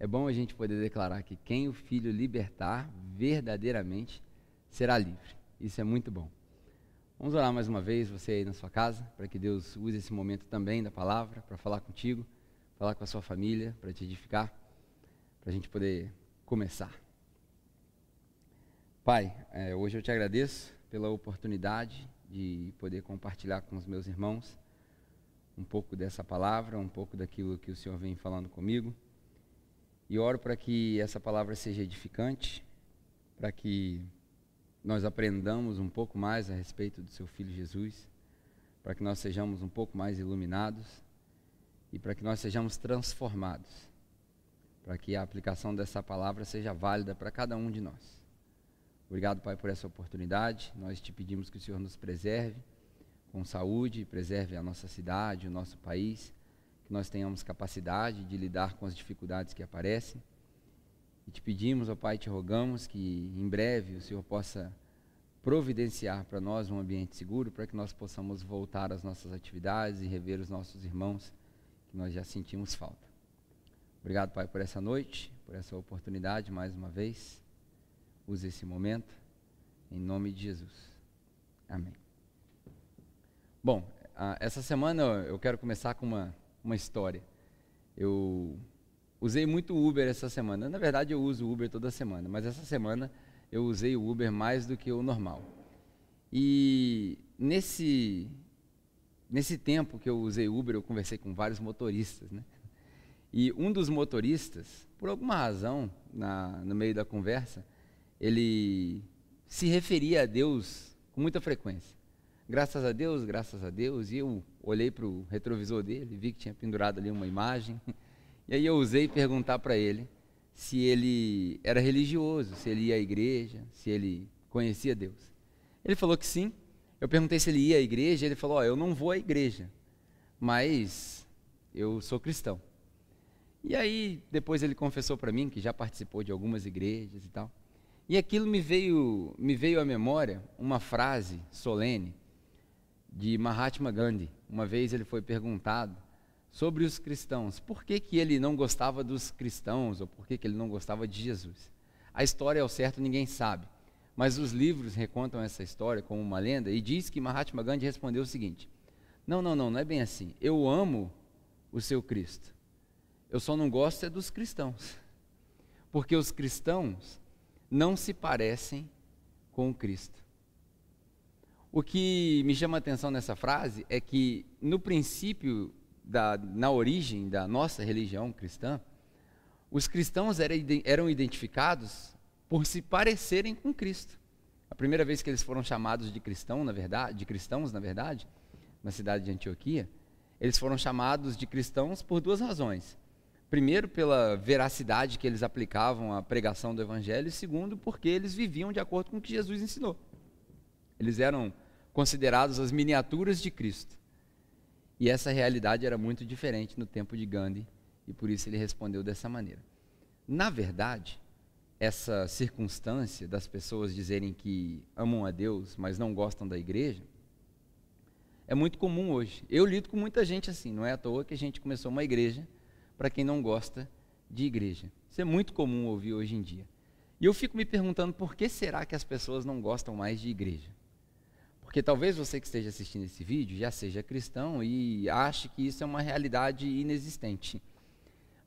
é bom a gente poder declarar que quem o Filho libertar, verdadeiramente será livre. Isso é muito bom. Vamos orar mais uma vez, você aí na sua casa, para que Deus use esse momento também da palavra, para falar contigo, falar com a sua família, para te edificar, para a gente poder começar. Pai, é, hoje eu te agradeço pela oportunidade de poder compartilhar com os meus irmãos um pouco dessa palavra, um pouco daquilo que o Senhor vem falando comigo. E oro para que essa palavra seja edificante, para que nós aprendamos um pouco mais a respeito do seu filho Jesus, para que nós sejamos um pouco mais iluminados e para que nós sejamos transformados, para que a aplicação dessa palavra seja válida para cada um de nós. Obrigado, Pai, por essa oportunidade. Nós te pedimos que o Senhor nos preserve com saúde, preserve a nossa cidade, o nosso país, que nós tenhamos capacidade de lidar com as dificuldades que aparecem. E te pedimos, ó Pai, te rogamos que em breve o Senhor possa providenciar para nós um ambiente seguro para que nós possamos voltar às nossas atividades e rever os nossos irmãos que nós já sentimos falta. Obrigado, Pai, por essa noite, por essa oportunidade mais uma vez. Use esse momento em nome de Jesus. Amém. Bom, essa semana eu quero começar com uma, uma história. Eu usei muito Uber essa semana. Na verdade, eu uso Uber toda semana, mas essa semana eu usei o Uber mais do que o normal. E nesse, nesse tempo que eu usei Uber, eu conversei com vários motoristas, né? E um dos motoristas, por alguma razão, na, no meio da conversa, ele se referia a Deus com muita frequência. Graças a Deus, graças a Deus. E eu olhei para o retrovisor dele, vi que tinha pendurado ali uma imagem. E aí eu usei perguntar para ele se ele era religioso, se ele ia à igreja, se ele conhecia Deus. Ele falou que sim. Eu perguntei se ele ia à igreja, ele falou: oh, eu não vou à igreja, mas eu sou cristão. E aí depois ele confessou para mim que já participou de algumas igrejas e tal. E aquilo me veio, me veio à memória uma frase solene de Mahatma Gandhi. Uma vez ele foi perguntado sobre os cristãos, por que, que ele não gostava dos cristãos ou por que, que ele não gostava de Jesus. A história ao certo ninguém sabe, mas os livros recontam essa história como uma lenda e diz que Mahatma Gandhi respondeu o seguinte: Não, não, não, não é bem assim. Eu amo o seu Cristo. Eu só não gosto é dos cristãos. Porque os cristãos não se parecem com o Cristo. O que me chama a atenção nessa frase é que, no princípio, da, na origem da nossa religião cristã, os cristãos eram identificados por se parecerem com Cristo. A primeira vez que eles foram chamados de cristão, na verdade, de cristãos, na verdade, na cidade de Antioquia, eles foram chamados de cristãos por duas razões. Primeiro, pela veracidade que eles aplicavam à pregação do Evangelho, e segundo, porque eles viviam de acordo com o que Jesus ensinou. Eles eram considerados as miniaturas de Cristo. E essa realidade era muito diferente no tempo de Gandhi, e por isso ele respondeu dessa maneira. Na verdade, essa circunstância das pessoas dizerem que amam a Deus, mas não gostam da igreja, é muito comum hoje. Eu lido com muita gente assim, não é à toa que a gente começou uma igreja para quem não gosta de igreja. Isso é muito comum ouvir hoje em dia. E eu fico me perguntando por que será que as pessoas não gostam mais de igreja? Porque talvez você que esteja assistindo esse vídeo já seja cristão e ache que isso é uma realidade inexistente.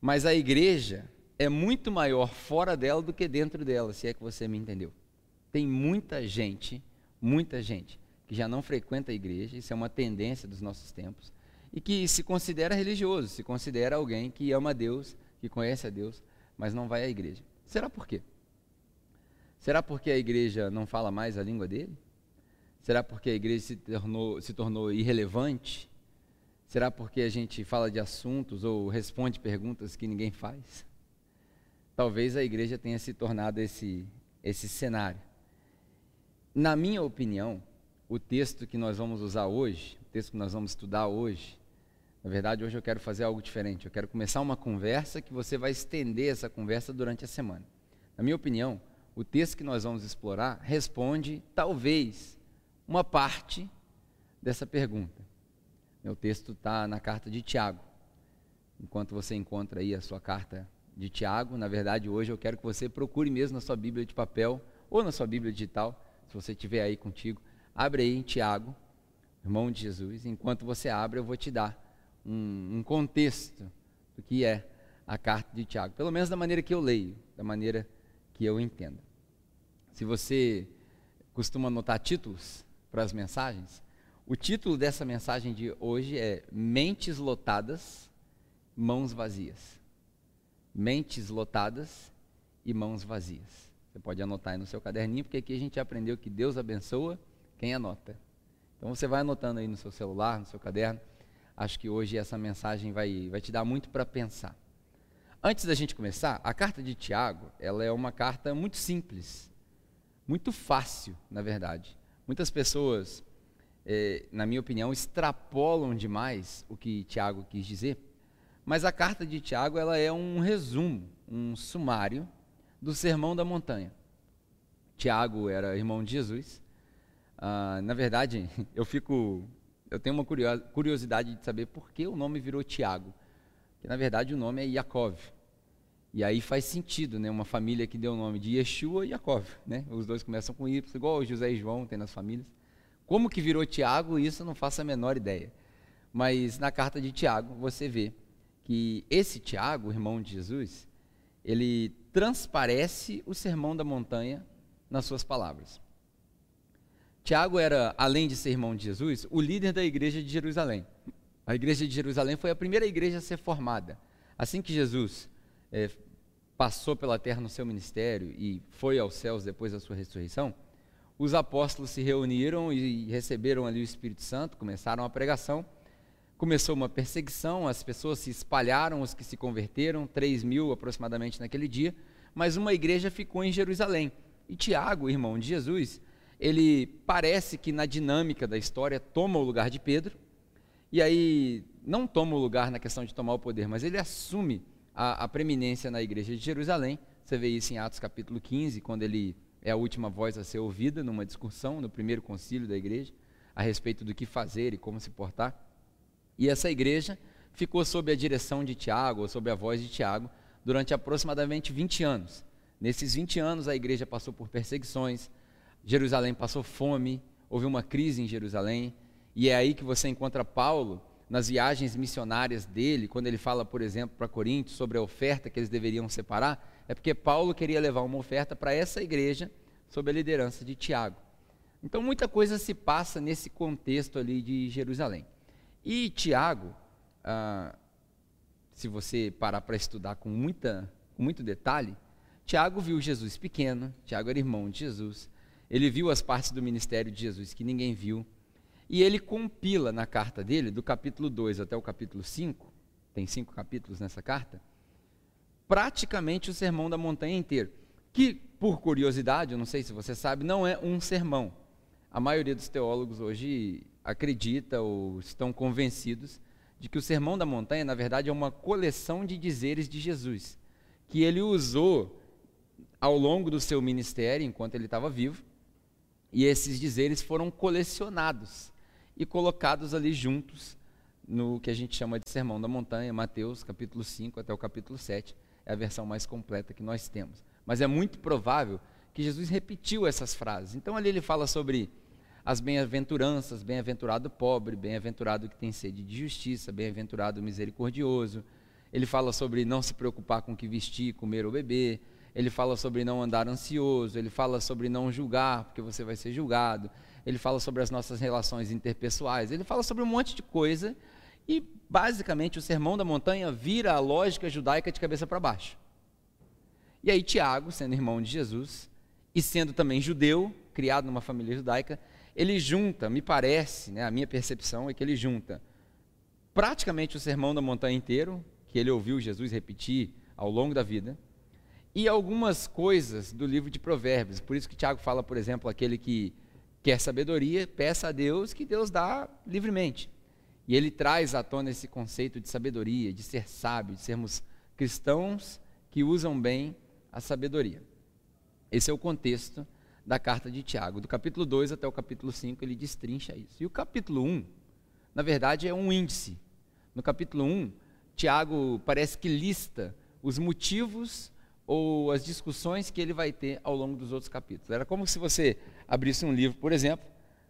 Mas a igreja é muito maior fora dela do que dentro dela, se é que você me entendeu. Tem muita gente, muita gente, que já não frequenta a igreja, isso é uma tendência dos nossos tempos, e que se considera religioso, se considera alguém que ama Deus, que conhece a Deus, mas não vai à igreja. Será por quê? Será porque a igreja não fala mais a língua dele? Será porque a igreja se tornou, se tornou irrelevante? Será porque a gente fala de assuntos ou responde perguntas que ninguém faz? Talvez a igreja tenha se tornado esse, esse cenário. Na minha opinião, o texto que nós vamos usar hoje, o texto que nós vamos estudar hoje, na verdade, hoje eu quero fazer algo diferente. Eu quero começar uma conversa que você vai estender essa conversa durante a semana. Na minha opinião, o texto que nós vamos explorar responde, talvez, uma parte dessa pergunta. Meu texto está na carta de Tiago. Enquanto você encontra aí a sua carta de Tiago. Na verdade, hoje eu quero que você procure mesmo na sua Bíblia de papel ou na sua Bíblia digital, se você tiver aí contigo. Abre aí em Tiago, irmão de Jesus. Enquanto você abre, eu vou te dar um, um contexto do que é a carta de Tiago, pelo menos da maneira que eu leio, da maneira que eu entendo. Se você costuma anotar títulos para as mensagens, o título dessa mensagem de hoje é Mentes Lotadas, Mãos Vazias. Mentes lotadas e mãos vazias. Você pode anotar aí no seu caderninho, porque aqui a gente aprendeu que Deus abençoa quem anota. Então você vai anotando aí no seu celular, no seu caderno. Acho que hoje essa mensagem vai, vai te dar muito para pensar. Antes da gente começar, a carta de Tiago, ela é uma carta muito simples, muito fácil, na verdade. Muitas pessoas, é, na minha opinião, extrapolam demais o que Tiago quis dizer, mas a carta de Tiago ela é um resumo, um sumário do Sermão da Montanha. Tiago era irmão de Jesus. Ah, na verdade, eu fico, eu tenho uma curiosidade de saber por que o nome virou Tiago. Que na verdade o nome é Yaakov. E aí faz sentido, né? Uma família que deu o nome de Yeshua e Yaakov, né? Os dois começam com Y, igual José e João tem nas famílias. Como que virou Tiago, isso eu não faço a menor ideia. Mas na carta de Tiago você vê que esse Tiago, irmão de Jesus, ele transparece o sermão da montanha nas suas palavras. Tiago era, além de ser irmão de Jesus, o líder da igreja de Jerusalém. A igreja de Jerusalém foi a primeira igreja a ser formada. Assim que Jesus é, passou pela terra no seu ministério e foi aos céus depois da sua ressurreição, os apóstolos se reuniram e receberam ali o Espírito Santo, começaram a pregação. Começou uma perseguição, as pessoas se espalharam, os que se converteram, 3 mil aproximadamente naquele dia, mas uma igreja ficou em Jerusalém. E Tiago, irmão de Jesus, ele parece que na dinâmica da história toma o lugar de Pedro, e aí não toma o lugar na questão de tomar o poder, mas ele assume a, a preeminência na igreja de Jerusalém. Você vê isso em Atos capítulo 15, quando ele é a última voz a ser ouvida numa discussão no primeiro concílio da igreja a respeito do que fazer e como se portar. E essa igreja ficou sob a direção de Tiago, ou sob a voz de Tiago, durante aproximadamente 20 anos. Nesses 20 anos, a igreja passou por perseguições, Jerusalém passou fome, houve uma crise em Jerusalém, e é aí que você encontra Paulo nas viagens missionárias dele, quando ele fala, por exemplo, para Coríntios sobre a oferta que eles deveriam separar, é porque Paulo queria levar uma oferta para essa igreja sob a liderança de Tiago. Então muita coisa se passa nesse contexto ali de Jerusalém. E Tiago, ah, se você parar para estudar com, muita, com muito detalhe, Tiago viu Jesus pequeno, Tiago era irmão de Jesus, ele viu as partes do ministério de Jesus que ninguém viu, e ele compila na carta dele, do capítulo 2 até o capítulo 5, tem cinco capítulos nessa carta, praticamente o sermão da montanha inteiro. Que, por curiosidade, eu não sei se você sabe, não é um sermão. A maioria dos teólogos hoje acredita ou estão convencidos de que o sermão da montanha, na verdade, é uma coleção de dizeres de Jesus, que ele usou ao longo do seu ministério, enquanto ele estava vivo, e esses dizeres foram colecionados e colocados ali juntos no que a gente chama de Sermão da Montanha, Mateus capítulo 5 até o capítulo 7, é a versão mais completa que nós temos. Mas é muito provável que Jesus repetiu essas frases. Então ali ele fala sobre as bem-aventuranças, bem-aventurado pobre, bem-aventurado que tem sede de justiça, bem-aventurado misericordioso. Ele fala sobre não se preocupar com o que vestir, comer ou beber. Ele fala sobre não andar ansioso, ele fala sobre não julgar, porque você vai ser julgado. Ele fala sobre as nossas relações interpessoais. Ele fala sobre um monte de coisa e basicamente o sermão da montanha vira a lógica judaica de cabeça para baixo. E aí Tiago, sendo irmão de Jesus e sendo também judeu, criado numa família judaica, ele junta, me parece, né, a minha percepção é que ele junta praticamente o sermão da montanha inteiro, que ele ouviu Jesus repetir ao longo da vida, e algumas coisas do livro de Provérbios. Por isso que Tiago fala, por exemplo, aquele que quer sabedoria, peça a Deus que Deus dá livremente. E ele traz à tona esse conceito de sabedoria, de ser sábio, de sermos cristãos que usam bem a sabedoria. Esse é o contexto da carta de Tiago. Do capítulo 2 até o capítulo 5, ele destrincha isso. E o capítulo 1, na verdade, é um índice. No capítulo 1, Tiago parece que lista os motivos ou as discussões que ele vai ter ao longo dos outros capítulos. Era como se você abrisse um livro, por exemplo,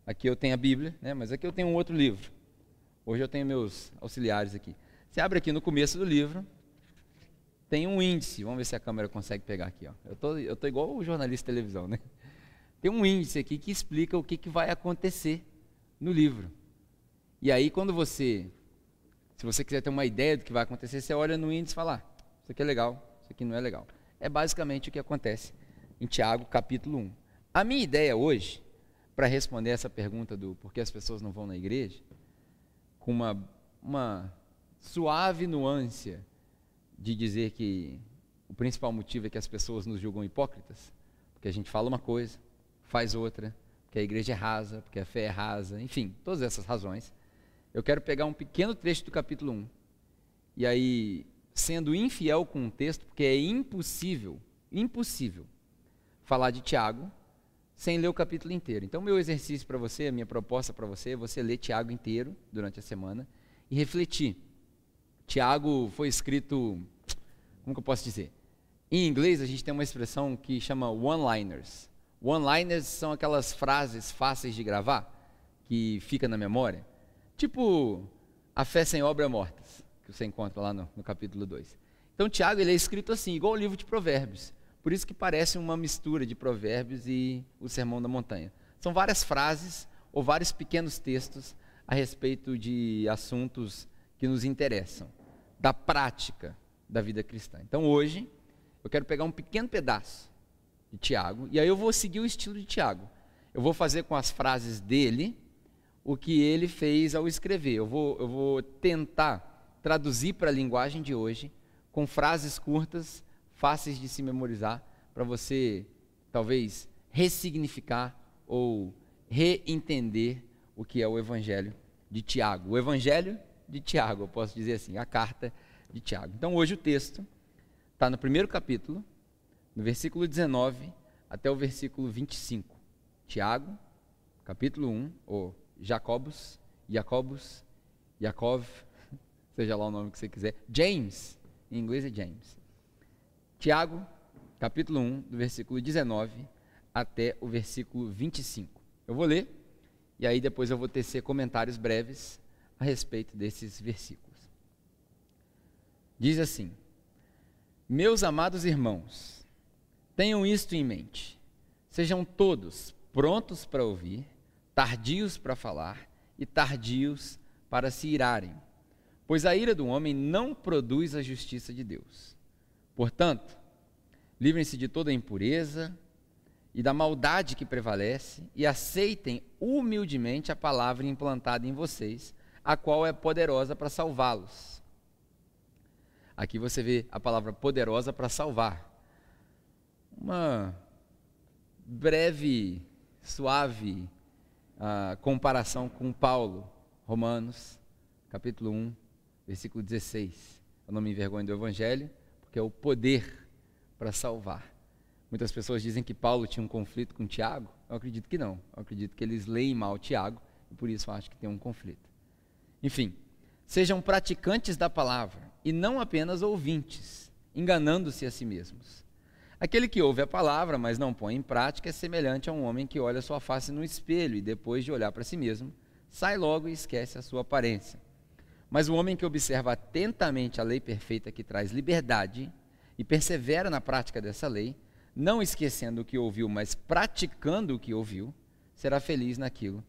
aqui eu tenho a Bíblia, né, mas aqui eu tenho um outro livro. Hoje eu tenho meus auxiliares aqui. Você abre aqui no começo do livro, tem um índice, vamos ver se a câmera consegue pegar aqui. Ó. Eu tô, estou tô igual o jornalista de televisão, né? Tem um índice aqui que explica o que, que vai acontecer no livro. E aí, quando você, se você quiser ter uma ideia do que vai acontecer, você olha no índice e fala: ah, isso aqui é legal, isso aqui não é legal. É basicamente o que acontece em Tiago, capítulo 1. A minha ideia hoje, para responder essa pergunta do por que as pessoas não vão na igreja, com uma, uma suave nuance de dizer que o principal motivo é que as pessoas nos julgam hipócritas, porque a gente fala uma coisa, faz outra, porque a igreja é rasa, porque a fé é rasa, enfim, todas essas razões. Eu quero pegar um pequeno trecho do capítulo 1, e aí, sendo infiel com o texto, porque é impossível, impossível, falar de Tiago sem ler o capítulo inteiro. Então, meu exercício para você, a minha proposta para você é você ler Tiago inteiro durante a semana e refletir. Tiago foi escrito, como que eu posso dizer? Em inglês, a gente tem uma expressão que chama one-liners. One-liners são aquelas frases fáceis de gravar, que fica na memória. Tipo, a fé sem obra mortas, que você encontra lá no, no capítulo 2. Então, Tiago ele é escrito assim, igual o livro de Provérbios. Por isso que parece uma mistura de Provérbios e o Sermão da Montanha. São várias frases ou vários pequenos textos a respeito de assuntos que nos interessam, da prática da vida cristã. Então, hoje, eu quero pegar um pequeno pedaço de Tiago, e aí eu vou seguir o estilo de Tiago. Eu vou fazer com as frases dele o que ele fez ao escrever. Eu vou, eu vou tentar traduzir para a linguagem de hoje, com frases curtas, fáceis de se memorizar, para você talvez ressignificar ou reentender o que é o Evangelho de Tiago. O Evangelho de Tiago, eu posso dizer assim, a carta de Tiago. Então hoje o texto está no primeiro capítulo, no versículo 19 até o versículo 25. Tiago, capítulo 1, ou Jacobus, Jacobus, Jacob, seja lá o nome que você quiser. James, em inglês é James. Tiago, capítulo 1, do versículo 19 até o versículo 25. Eu vou ler e aí depois eu vou tecer comentários breves a respeito desses versículos. Diz assim: Meus amados irmãos, Tenham isto em mente. Sejam todos prontos para ouvir, tardios para falar e tardios para se irarem, pois a ira do homem não produz a justiça de Deus. Portanto, livrem-se de toda impureza e da maldade que prevalece e aceitem humildemente a palavra implantada em vocês, a qual é poderosa para salvá-los. Aqui você vê a palavra poderosa para salvar uma breve, suave uh, comparação com Paulo, Romanos, capítulo 1, versículo 16. Eu não me envergonho do Evangelho, porque é o poder para salvar. Muitas pessoas dizem que Paulo tinha um conflito com Tiago. Eu acredito que não. Eu acredito que eles leem mal Tiago e por isso acho que tem um conflito. Enfim, sejam praticantes da palavra e não apenas ouvintes, enganando-se a si mesmos. Aquele que ouve a palavra, mas não põe em prática, é semelhante a um homem que olha sua face no espelho e, depois de olhar para si mesmo, sai logo e esquece a sua aparência. Mas o homem que observa atentamente a lei perfeita que traz liberdade e persevera na prática dessa lei, não esquecendo o que ouviu, mas praticando o que ouviu, será feliz naquilo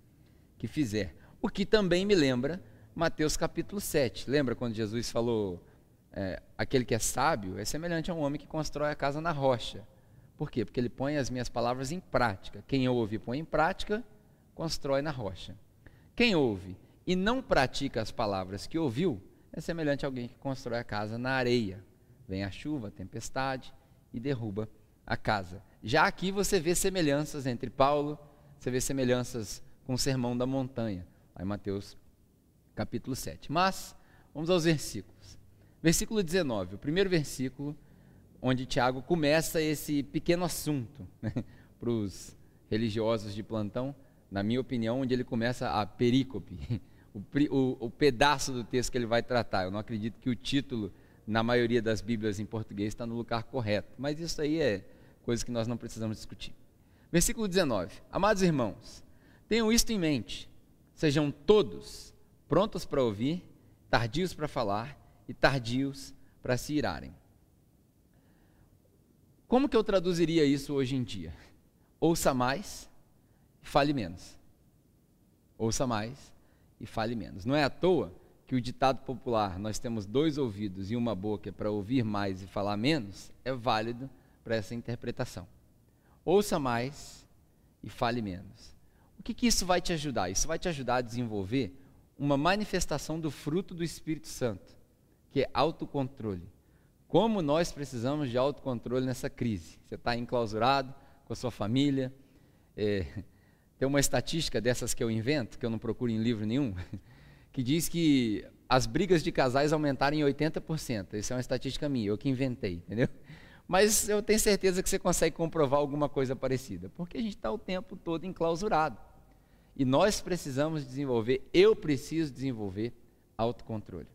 que fizer. O que também me lembra Mateus capítulo 7. Lembra quando Jesus falou é, aquele que é sábio é semelhante a um homem que constrói a casa na rocha. Por quê? Porque ele põe as minhas palavras em prática. Quem ouve põe em prática, constrói na rocha. Quem ouve e não pratica as palavras que ouviu, é semelhante a alguém que constrói a casa na areia. Vem a chuva, a tempestade e derruba a casa. Já aqui você vê semelhanças entre Paulo, você vê semelhanças com o sermão da montanha, lá em Mateus capítulo 7. Mas, vamos aos versículos. Versículo 19, o primeiro versículo, onde Tiago começa esse pequeno assunto né, para os religiosos de plantão, na minha opinião, onde ele começa a perícope, o, o, o, pedaço do texto que ele vai tratar. Eu não acredito que o título na maioria das Bíblias em português está no lugar correto, mas isso aí é coisa que nós não precisamos discutir. Versículo 19: Amados irmãos, tenham isto em mente, sejam todos prontos para ouvir, tardios para falar e tardios para se irarem. Como que eu traduziria isso hoje em dia? Ouça mais fale menos. Ouça mais e fale menos. Não é à toa que o ditado popular, nós temos dois ouvidos e uma boca para ouvir mais e falar menos, é válido para essa interpretação. Ouça mais e fale menos. O que, que isso vai te ajudar? Isso vai te ajudar a desenvolver uma manifestação do fruto do Espírito Santo, que é autocontrole. Como nós precisamos de autocontrole nessa crise? Você está enclausurado com a sua família. É, tem uma estatística dessas que eu invento, que eu não procuro em livro nenhum, que diz que as brigas de casais aumentaram em 80%. Isso é uma estatística minha, eu que inventei, entendeu? Mas eu tenho certeza que você consegue comprovar alguma coisa parecida, porque a gente está o tempo todo enclausurado. E nós precisamos desenvolver, eu preciso desenvolver autocontrole.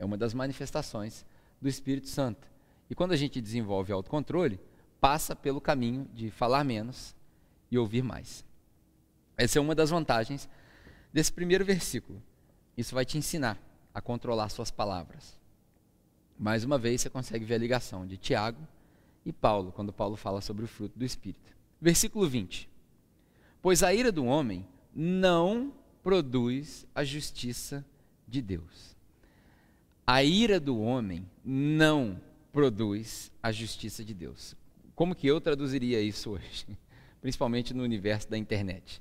É uma das manifestações do Espírito Santo. E quando a gente desenvolve autocontrole, passa pelo caminho de falar menos e ouvir mais. Essa é uma das vantagens desse primeiro versículo. Isso vai te ensinar a controlar suas palavras. Mais uma vez, você consegue ver a ligação de Tiago e Paulo, quando Paulo fala sobre o fruto do Espírito. Versículo 20. Pois a ira do homem não produz a justiça de Deus. A ira do homem não produz a justiça de Deus. Como que eu traduziria isso hoje? Principalmente no universo da internet.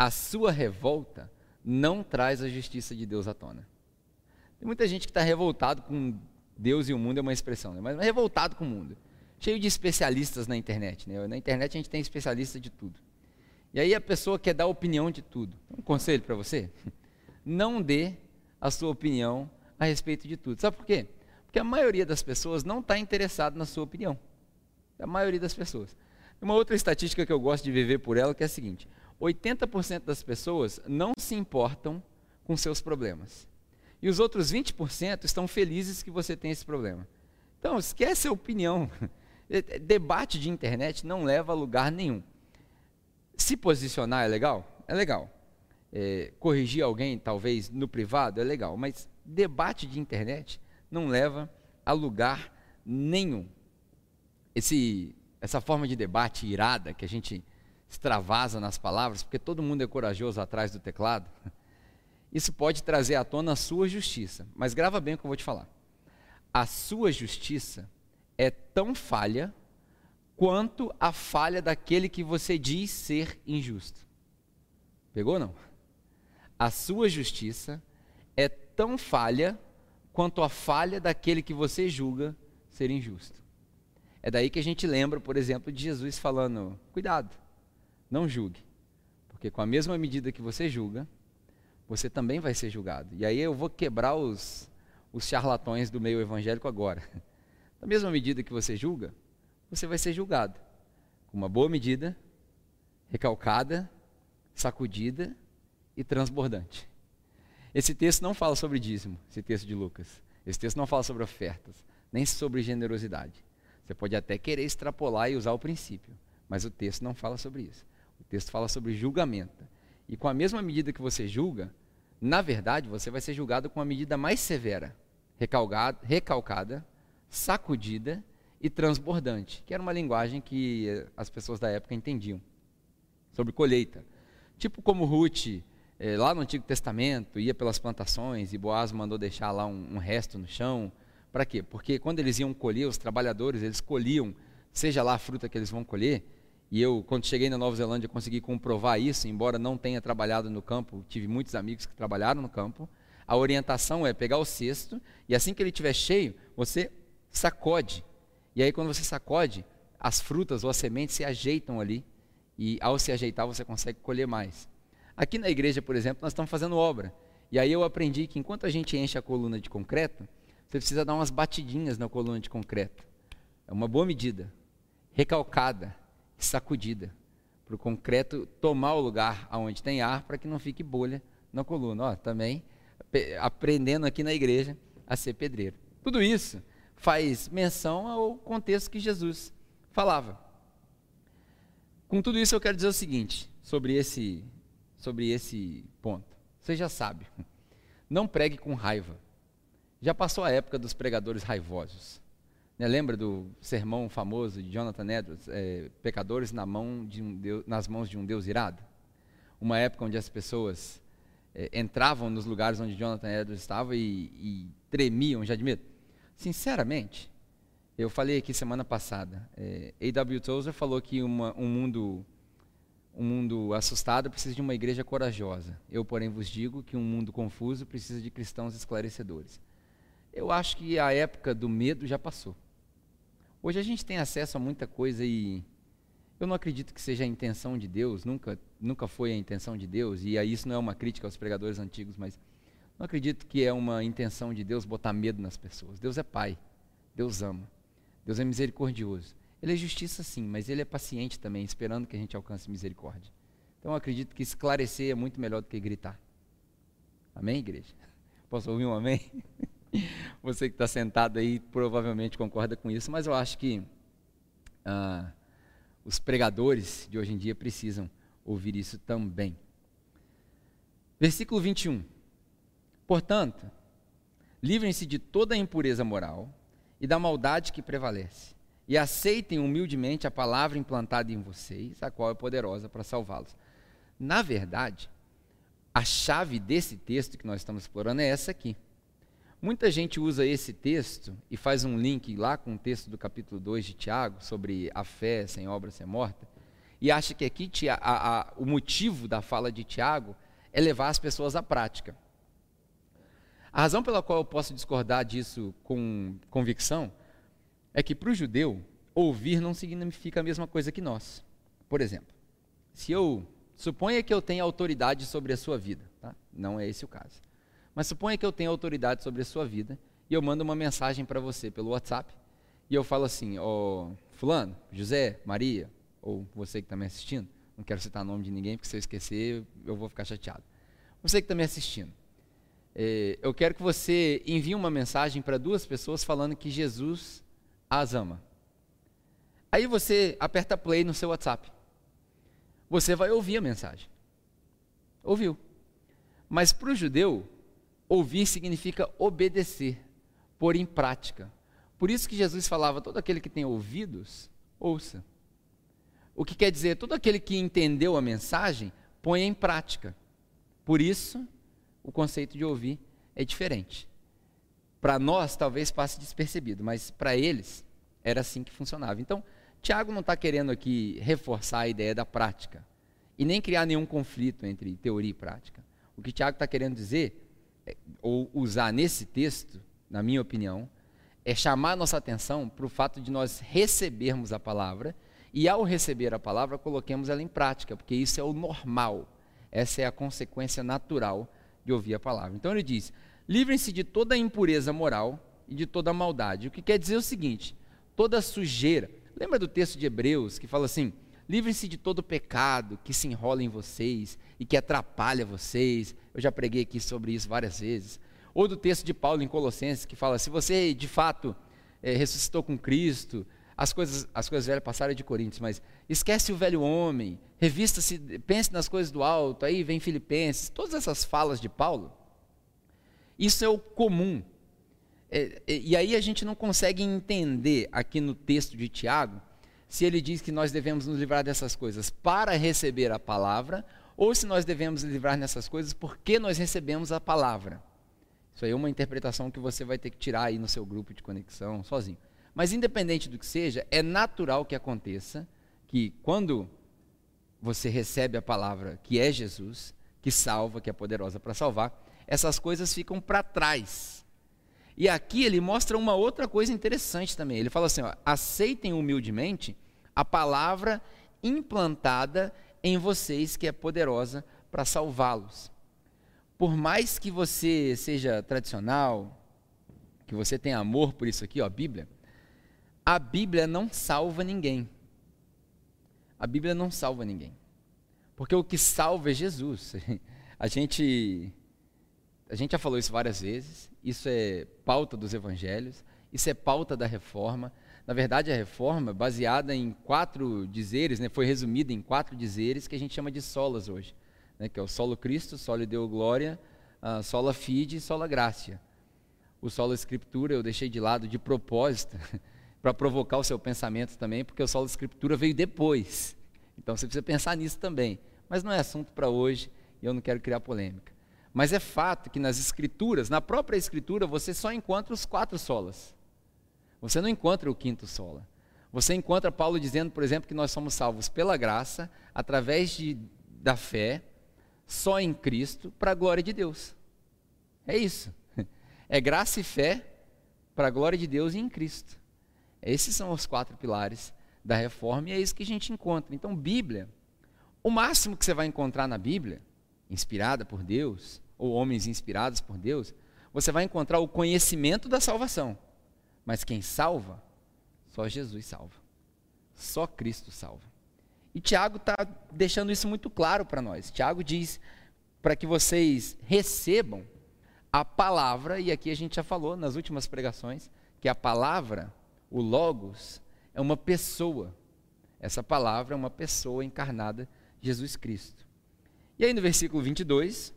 A sua revolta não traz a justiça de Deus à tona. Tem muita gente que está revoltado com Deus e o mundo, é uma expressão, né? mas revoltado com o mundo. Cheio de especialistas na internet. Né? Na internet a gente tem especialista de tudo. E aí a pessoa quer dar opinião de tudo. Um conselho para você? Não dê a sua opinião a respeito de tudo. Sabe por quê? Porque a maioria das pessoas não está interessada na sua opinião. A maioria das pessoas. Uma outra estatística que eu gosto de viver por ela que é a seguinte: 80% das pessoas não se importam com seus problemas. E os outros 20% estão felizes que você tem esse problema. Então, esquece a opinião. Debate de internet não leva a lugar nenhum. Se posicionar é legal? É legal. É, corrigir alguém, talvez, no privado, é legal. Mas debate de internet não leva a lugar nenhum. Esse, essa forma de debate irada que a gente extravasa nas palavras, porque todo mundo é corajoso atrás do teclado, isso pode trazer à tona a sua justiça. Mas grava bem o que eu vou te falar. A sua justiça é tão falha quanto a falha daquele que você diz ser injusto. Pegou ou não? A sua justiça é tão falha quanto a falha daquele que você julga ser injusto. É daí que a gente lembra, por exemplo, de Jesus falando: cuidado, não julgue, porque com a mesma medida que você julga, você também vai ser julgado. E aí eu vou quebrar os, os charlatões do meio evangélico agora. Da mesma medida que você julga, você vai ser julgado. Com uma boa medida, recalcada, sacudida e transbordante. Esse texto não fala sobre dízimo, esse texto de Lucas. Esse texto não fala sobre ofertas, nem sobre generosidade. Você pode até querer extrapolar e usar o princípio, mas o texto não fala sobre isso. O texto fala sobre julgamento. E com a mesma medida que você julga, na verdade, você vai ser julgado com uma medida mais severa, recalcada, recalcada sacudida e transbordante, que era uma linguagem que as pessoas da época entendiam sobre colheita. Tipo como Ruth, eh, lá no Antigo Testamento, ia pelas plantações e Boaz mandou deixar lá um, um resto no chão. Para quê? Porque quando eles iam colher, os trabalhadores, eles colhiam, seja lá a fruta que eles vão colher, e eu, quando cheguei na Nova Zelândia, consegui comprovar isso, embora não tenha trabalhado no campo, tive muitos amigos que trabalharam no campo. A orientação é pegar o cesto e assim que ele estiver cheio, você sacode. E aí, quando você sacode, as frutas ou as sementes se ajeitam ali. E ao se ajeitar, você consegue colher mais. Aqui na igreja, por exemplo, nós estamos fazendo obra. E aí eu aprendi que enquanto a gente enche a coluna de concreto, você precisa dar umas batidinhas na coluna de concreto. É uma boa medida. Recalcada sacudida, para o concreto tomar o lugar onde tem ar, para que não fique bolha na coluna. Ó, também aprendendo aqui na igreja a ser pedreiro. Tudo isso faz menção ao contexto que Jesus falava. Com tudo isso eu quero dizer o seguinte sobre esse sobre esse ponto. Você já sabe. Não pregue com raiva. Já passou a época dos pregadores raivosos. Né, lembra do sermão famoso de Jonathan Edwards, é, pecadores na mão de um Deus, nas mãos de um Deus irado? Uma época onde as pessoas é, entravam nos lugares onde Jonathan Edwards estava e, e tremiam já de medo. Sinceramente, eu falei aqui semana passada, é, A.W. Tozer falou que uma, um mundo um mundo assustado precisa de uma igreja corajosa. Eu, porém, vos digo que um mundo confuso precisa de cristãos esclarecedores. Eu acho que a época do medo já passou. Hoje a gente tem acesso a muita coisa e eu não acredito que seja a intenção de Deus, nunca, nunca foi a intenção de Deus, e isso não é uma crítica aos pregadores antigos, mas não acredito que é uma intenção de Deus botar medo nas pessoas. Deus é Pai, Deus ama, Deus é misericordioso. Ele é justiça sim, mas ele é paciente também, esperando que a gente alcance misericórdia. Então eu acredito que esclarecer é muito melhor do que gritar. Amém, igreja? Posso ouvir um amém? Você que está sentado aí provavelmente concorda com isso, mas eu acho que ah, os pregadores de hoje em dia precisam ouvir isso também. Versículo 21. Portanto, livrem-se de toda a impureza moral e da maldade que prevalece, e aceitem humildemente a palavra implantada em vocês, a qual é poderosa para salvá-los. Na verdade, a chave desse texto que nós estamos explorando é essa aqui. Muita gente usa esse texto e faz um link lá com o texto do capítulo 2 de Tiago, sobre a fé sem obra ser morta, e acha que aqui a, a, a, o motivo da fala de Tiago é levar as pessoas à prática. A razão pela qual eu posso discordar disso com convicção é que para o judeu, ouvir não significa a mesma coisa que nós. Por exemplo, se eu suponha que eu tenha autoridade sobre a sua vida, tá? não é esse o caso. Mas suponha que eu tenho autoridade sobre a sua vida e eu mando uma mensagem para você pelo WhatsApp e eu falo assim, ó, oh, fulano, José, Maria, ou você que está me assistindo, não quero citar o nome de ninguém porque se eu esquecer eu vou ficar chateado. Você que está me assistindo, é, eu quero que você envie uma mensagem para duas pessoas falando que Jesus as ama. Aí você aperta play no seu WhatsApp. Você vai ouvir a mensagem. Ouviu. Mas para o judeu, Ouvir significa obedecer, pôr em prática. Por isso que Jesus falava: todo aquele que tem ouvidos, ouça. O que quer dizer, todo aquele que entendeu a mensagem, põe em prática. Por isso, o conceito de ouvir é diferente. Para nós, talvez passe despercebido, mas para eles, era assim que funcionava. Então, Tiago não está querendo aqui reforçar a ideia da prática e nem criar nenhum conflito entre teoria e prática. O que Tiago está querendo dizer ou usar nesse texto, na minha opinião, é chamar nossa atenção para o fato de nós recebermos a palavra e, ao receber a palavra, coloquemos ela em prática, porque isso é o normal, essa é a consequência natural de ouvir a palavra. Então ele diz: livrem-se de toda impureza moral e de toda maldade. O que quer dizer o seguinte: toda sujeira. Lembra do texto de Hebreus que fala assim: livrem-se de todo pecado que se enrola em vocês e que atrapalha vocês. Eu já preguei aqui sobre isso várias vezes. Ou do texto de Paulo em Colossenses, que fala: se você de fato é, ressuscitou com Cristo, as coisas, as coisas velhas passaram de Coríntios, mas esquece o velho homem, revista-se, pense nas coisas do alto, aí vem Filipenses, todas essas falas de Paulo, isso é o comum. É, é, e aí a gente não consegue entender aqui no texto de Tiago, se ele diz que nós devemos nos livrar dessas coisas para receber a palavra, ou se nós devemos livrar nessas coisas porque nós recebemos a palavra. Isso aí é uma interpretação que você vai ter que tirar aí no seu grupo de conexão, sozinho. Mas independente do que seja, é natural que aconteça que quando você recebe a palavra que é Jesus, que salva, que é poderosa para salvar, essas coisas ficam para trás. E aqui ele mostra uma outra coisa interessante também. Ele fala assim: ó, aceitem humildemente a palavra implantada em vocês que é poderosa para salvá-los. Por mais que você seja tradicional, que você tenha amor por isso aqui, ó, a Bíblia, a Bíblia não salva ninguém. A Bíblia não salva ninguém. Porque o que salva é Jesus. A gente a gente já falou isso várias vezes, isso é pauta dos evangelhos, isso é pauta da reforma. Na verdade, a reforma, baseada em quatro dizeres, né, foi resumida em quatro dizeres que a gente chama de solas hoje, né, que é o solo Cristo, solo Deo Glória, uh, sola Fide sola Gracia. O solo Escritura eu deixei de lado de propósito, para provocar o seu pensamento também, porque o solo Escritura veio depois. Então você precisa pensar nisso também. Mas não é assunto para hoje e eu não quero criar polêmica. Mas é fato que nas Escrituras, na própria Escritura, você só encontra os quatro solas. Você não encontra o quinto sola. Você encontra Paulo dizendo, por exemplo, que nós somos salvos pela graça, através de, da fé, só em Cristo, para a glória de Deus. É isso. É graça e fé para a glória de Deus e em Cristo. Esses são os quatro pilares da reforma e é isso que a gente encontra. Então, Bíblia, o máximo que você vai encontrar na Bíblia, inspirada por Deus, ou homens inspirados por Deus, você vai encontrar o conhecimento da salvação. Mas quem salva, só Jesus salva. Só Cristo salva. E Tiago está deixando isso muito claro para nós. Tiago diz para que vocês recebam a palavra, e aqui a gente já falou nas últimas pregações, que a palavra, o Logos, é uma pessoa. Essa palavra é uma pessoa encarnada, Jesus Cristo. E aí no versículo 22,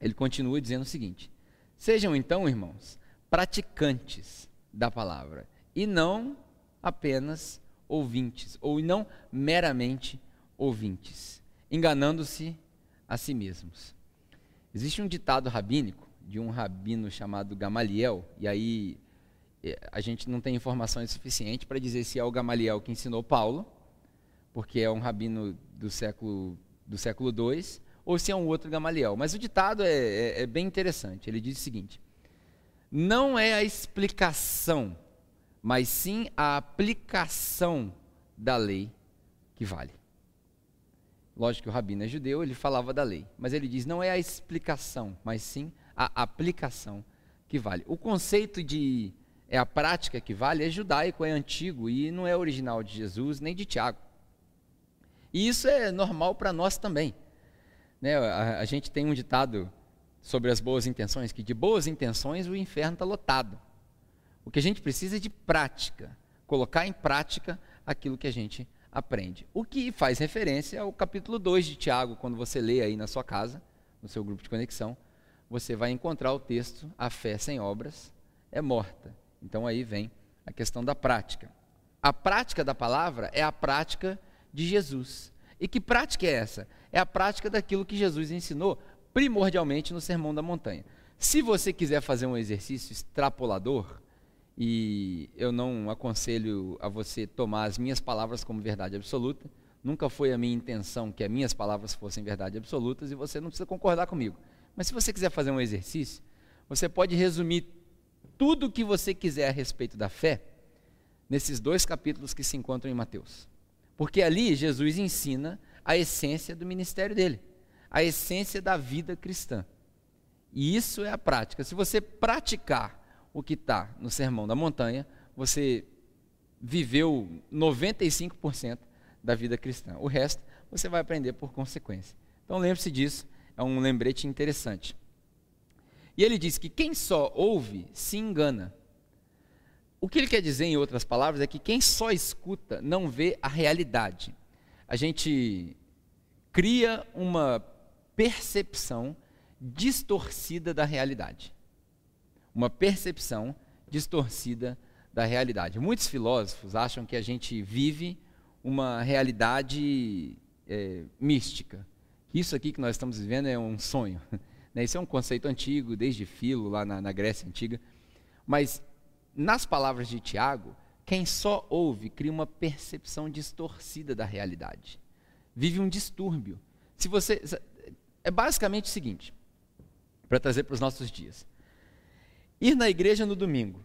ele continua dizendo o seguinte: Sejam então, irmãos, praticantes da palavra, e não apenas ouvintes, ou não meramente ouvintes, enganando-se a si mesmos. Existe um ditado rabínico de um rabino chamado Gamaliel, e aí eh, a gente não tem informações suficientes para dizer se é o Gamaliel que ensinou Paulo, porque é um rabino do século do século II, ou se é um outro Gamaliel. Mas o ditado é, é, é bem interessante. Ele diz o seguinte: não é a explicação, mas sim a aplicação da lei que vale. Lógico que o rabino é judeu, ele falava da lei, mas ele diz não é a explicação, mas sim a aplicação que vale. O conceito de é a prática que vale é judaico, é antigo e não é original de Jesus nem de Tiago. E isso é normal para nós também. Né? A, a, gente tem um ditado sobre as boas intenções, que de boas intenções o inferno está lotado. O que a gente precisa é de prática, colocar em prática aquilo que a gente aprende. O que faz referência ao capítulo 2 de Tiago, quando você lê aí na sua casa, no seu grupo de conexão, você vai encontrar o texto: a fé sem obras é morta. Então aí vem a questão da prática. A prática da palavra é a prática de Jesus. E que prática é essa? É a prática daquilo que Jesus ensinou primordialmente no Sermão da Montanha. Se você quiser fazer um exercício extrapolador, e eu não aconselho a você tomar as minhas palavras como verdade absoluta, nunca foi a minha intenção que as minhas palavras fossem verdade absolutas e você não precisa concordar comigo. Mas se você quiser fazer um exercício, você pode resumir tudo o que você quiser a respeito da fé nesses dois capítulos que se encontram em Mateus. Porque ali Jesus ensina a essência do ministério dele, a essência da vida cristã. E isso é a prática. Se você praticar o que está no Sermão da Montanha, você viveu 95% da vida cristã. O resto você vai aprender por consequência. Então lembre-se disso é um lembrete interessante. E ele diz que quem só ouve se engana. O que ele quer dizer, em outras palavras, é que quem só escuta não vê a realidade. A gente cria uma percepção distorcida da realidade. Uma percepção distorcida da realidade. Muitos filósofos acham que a gente vive uma realidade é, mística, isso aqui que nós estamos vivendo é um sonho. Né? Isso é um conceito antigo, desde Filo, lá na, na Grécia Antiga. Mas, nas palavras de Tiago, quem só ouve cria uma percepção distorcida da realidade. Vive um distúrbio. Se você é basicamente o seguinte, para trazer para os nossos dias. Ir na igreja no domingo.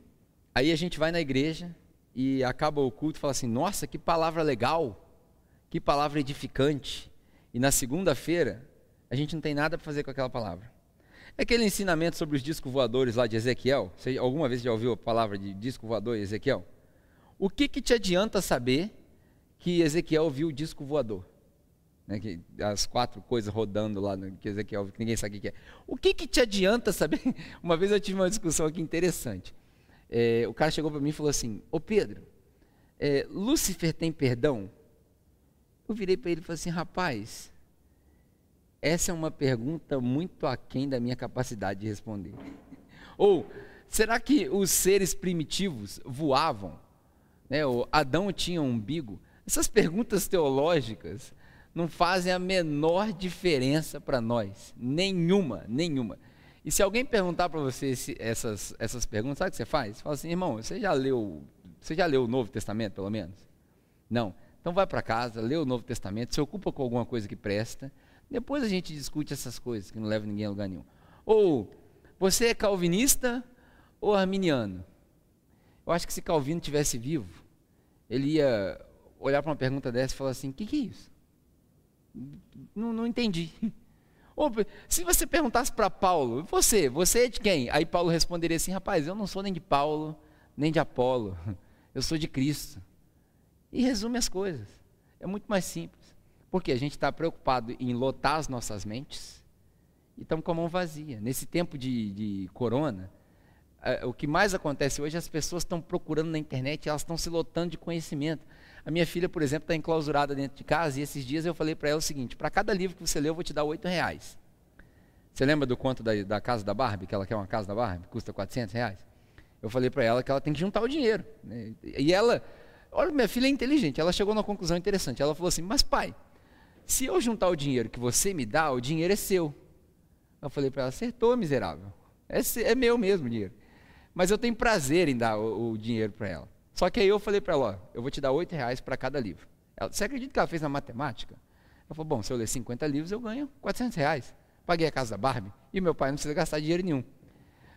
Aí a gente vai na igreja e acaba o culto e fala assim: "Nossa, que palavra legal! Que palavra edificante! e na segunda-feira a gente não tem nada para fazer com aquela palavra. É aquele ensinamento sobre os discos voadores lá de Ezequiel. Você alguma vez já ouviu a palavra de disco voador em Ezequiel? O que, que te adianta saber que Ezequiel viu o disco voador? né, que, as quatro coisas rodando lá no que Ezequiel, que ninguém sabe o que é. O que, que te adianta saber? Uma vez eu tive uma discussão aqui interessante. É, o cara chegou para mim e falou assim: Ô Pedro, é, Lúcifer tem perdão? Eu virei para ele e falei assim: rapaz, essa é uma pergunta muito aquém da minha capacidade de responder. Ou, será que os seres primitivos voavam? Né, o Adão tinha um umbigo? Essas perguntas teológicas não fazem a menor diferença para nós. Nenhuma, nenhuma. E se alguém perguntar para você essas, essas perguntas, sabe o que você faz? Fala assim, irmão, você já leu, você já leu o Novo Testamento, pelo menos? Não. Então vai para casa, lê o Novo Testamento, se ocupa com alguma coisa que presta. Depois a gente discute essas coisas que não levam ninguém a lugar nenhum. Ou você é calvinista ou arminiano? Eu acho que se Calvino tivesse vivo, ele ia olhar para uma pergunta dessa e falar assim: o que, que é isso? Não, não entendi. Ou, se você perguntasse para Paulo, você, você é de quem? Aí Paulo responderia assim: rapaz, eu não sou nem de Paulo, nem de Apolo, eu sou de Cristo. E resume as coisas. É muito mais simples. Porque a gente está preocupado em lotar as nossas mentes e estamos com a mão vazia. Nesse tempo de, de corona, o que mais acontece hoje, as pessoas estão procurando na internet, elas estão se lotando de conhecimento. A minha filha, por exemplo, está enclausurada dentro de casa e esses dias eu falei para ela o seguinte: para cada livro que você lê, eu vou te dar oito reais. Você lembra do conto da, da, casa da Barbie, que ela quer uma casa da Barbie, custa 400 reais? Eu falei para ela que ela tem que juntar o dinheiro. Né? E ela, olha, minha filha é inteligente, ela chegou numa conclusão interessante. Ela falou assim: Mas pai, se eu juntar o dinheiro que você me dá, o dinheiro é seu. Eu falei para ela: Acertou, miserável. É, é, meu mesmo dinheiro. Mas eu tenho prazer em dar o, o dinheiro para ela. Só que aí eu falei para ela, ó, eu vou te dar oito reais para cada livro. Ela, você acredita que ela fez na matemática? Ela falou, bom, se eu ler 50 livros, eu ganho 400 reais. Paguei a casa da Barbie e meu pai não precisa gastar dinheiro nenhum.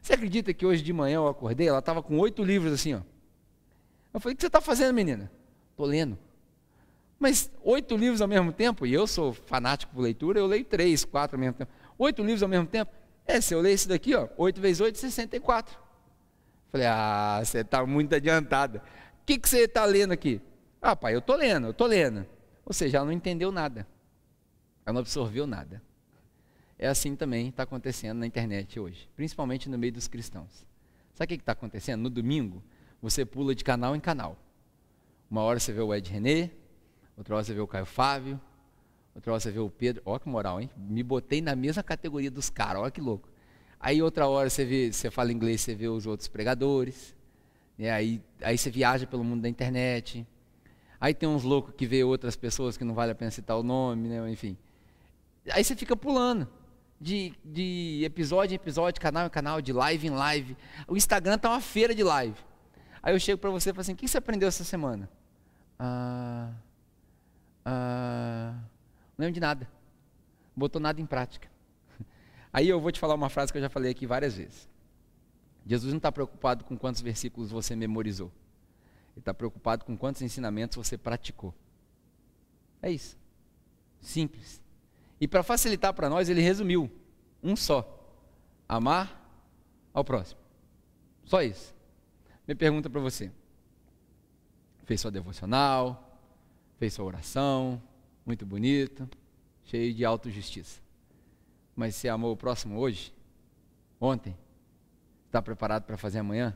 Você acredita que hoje de manhã eu acordei, ela estava com oito livros assim, ó. Eu falei, o que você está fazendo, menina? Estou lendo. Mas oito livros ao mesmo tempo, e eu sou fanático por leitura, eu leio três, quatro ao mesmo tempo. Oito livros ao mesmo tempo? É, se eu ler esse daqui, ó, oito vezes oito, 64. Falei, ah, você está muito adiantada. O que, que você está lendo aqui? Ah, pai, eu estou lendo, eu estou lendo. Ou seja, ela não entendeu nada. Ela não absorveu nada. É assim também está acontecendo na internet hoje, principalmente no meio dos cristãos. Sabe o que está acontecendo? No domingo, você pula de canal em canal. Uma hora você vê o Ed René, outra hora você vê o Caio Fábio, outra hora você vê o Pedro. Olha que moral, hein? Me botei na mesma categoria dos caras, olha que louco. Aí outra hora você vê, você fala inglês, você vê os outros pregadores. Né? Aí, aí você viaja pelo mundo da internet. Aí tem uns loucos que vê outras pessoas que não vale a pena citar o nome, né? enfim. Aí você fica pulando de, de episódio em episódio, canal em canal, de live em live. O Instagram tá uma feira de live. Aí eu chego para você e falo assim: o que você aprendeu essa semana? Ah, ah, não lembro de nada. Botou nada em prática. Aí eu vou te falar uma frase que eu já falei aqui várias vezes. Jesus não está preocupado com quantos versículos você memorizou. Ele está preocupado com quantos ensinamentos você praticou. É isso. Simples. E para facilitar para nós, ele resumiu um só: amar ao próximo. Só isso. Me pergunta para você: fez sua devocional, fez sua oração, muito bonito, cheio de autojustiça mas você amou o próximo hoje? Ontem? Está preparado para fazer amanhã?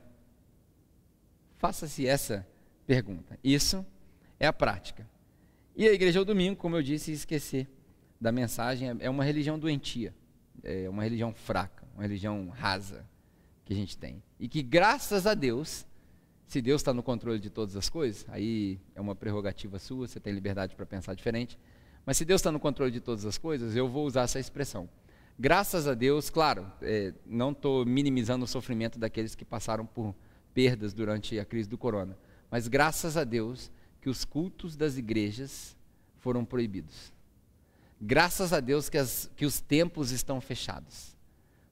Faça-se essa pergunta. Isso é a prática. E a igreja ao domingo, como eu disse, esquecer da mensagem, é uma religião doentia, é uma religião fraca, uma religião rasa que a gente tem. E que graças a Deus, se Deus está no controle de todas as coisas, aí é uma prerrogativa sua, você tem liberdade para pensar diferente. Mas se Deus está no controle de todas as coisas, eu vou usar essa expressão. Graças a Deus, claro, é, não estou minimizando o sofrimento daqueles que passaram por perdas durante a crise do corona, mas graças a Deus que os cultos das igrejas foram proibidos. Graças a Deus que, as, que os templos estão fechados.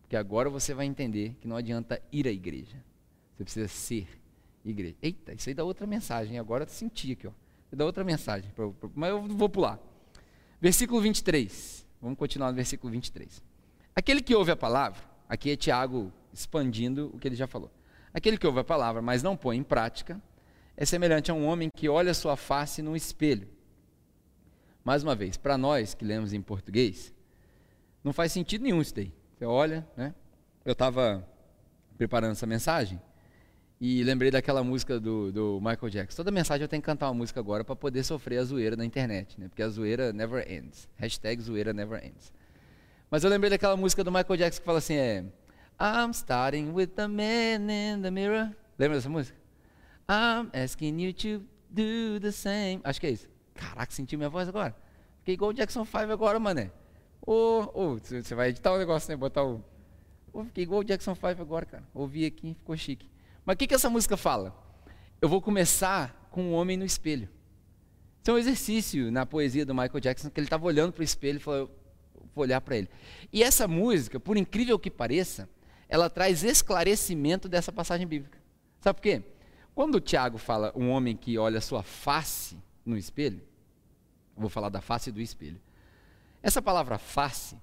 Porque agora você vai entender que não adianta ir à igreja. Você precisa ser igreja. Eita, isso aí dá outra mensagem. Agora eu senti aqui, ó. Dá outra mensagem. Mas eu vou pular. Versículo 23. Vamos continuar no versículo 23. Aquele que ouve a palavra, aqui é Tiago expandindo o que ele já falou. Aquele que ouve a palavra, mas não põe em prática, é semelhante a um homem que olha sua face num espelho. Mais uma vez, para nós que lemos em português, não faz sentido nenhum isso daí. Você olha, né? Eu estava preparando essa mensagem e lembrei daquela música do, do, Michael Jackson. Toda mensagem eu tenho que cantar uma música agora para poder sofrer a zoeira na internet, né? Porque a zoeira never ends. Hashtag zoeira never ends. Mas eu lembrei daquela música do Michael Jackson que fala assim, é... I'm starting with the man in the mirror. Lembra dessa música? I'm asking you to do the same. Acho que é isso. Caraca, senti minha voz agora. Fiquei igual o Jackson 5 agora, mané. Ô, ô, você vai editar o negócio, né? Botar o. Ô, fiquei igual o Jackson 5 agora, cara. Ouvi aqui, ficou chique. Mas o que, que essa música fala? Eu vou começar com um homem no espelho. Isso é um exercício na poesia do Michael Jackson, que ele estava olhando para o espelho e falou: vou olhar para ele. E essa música, por incrível que pareça, ela traz esclarecimento dessa passagem bíblica. Sabe por quê? Quando o Tiago fala um homem que olha sua face no espelho, vou falar da face do espelho. Essa palavra face,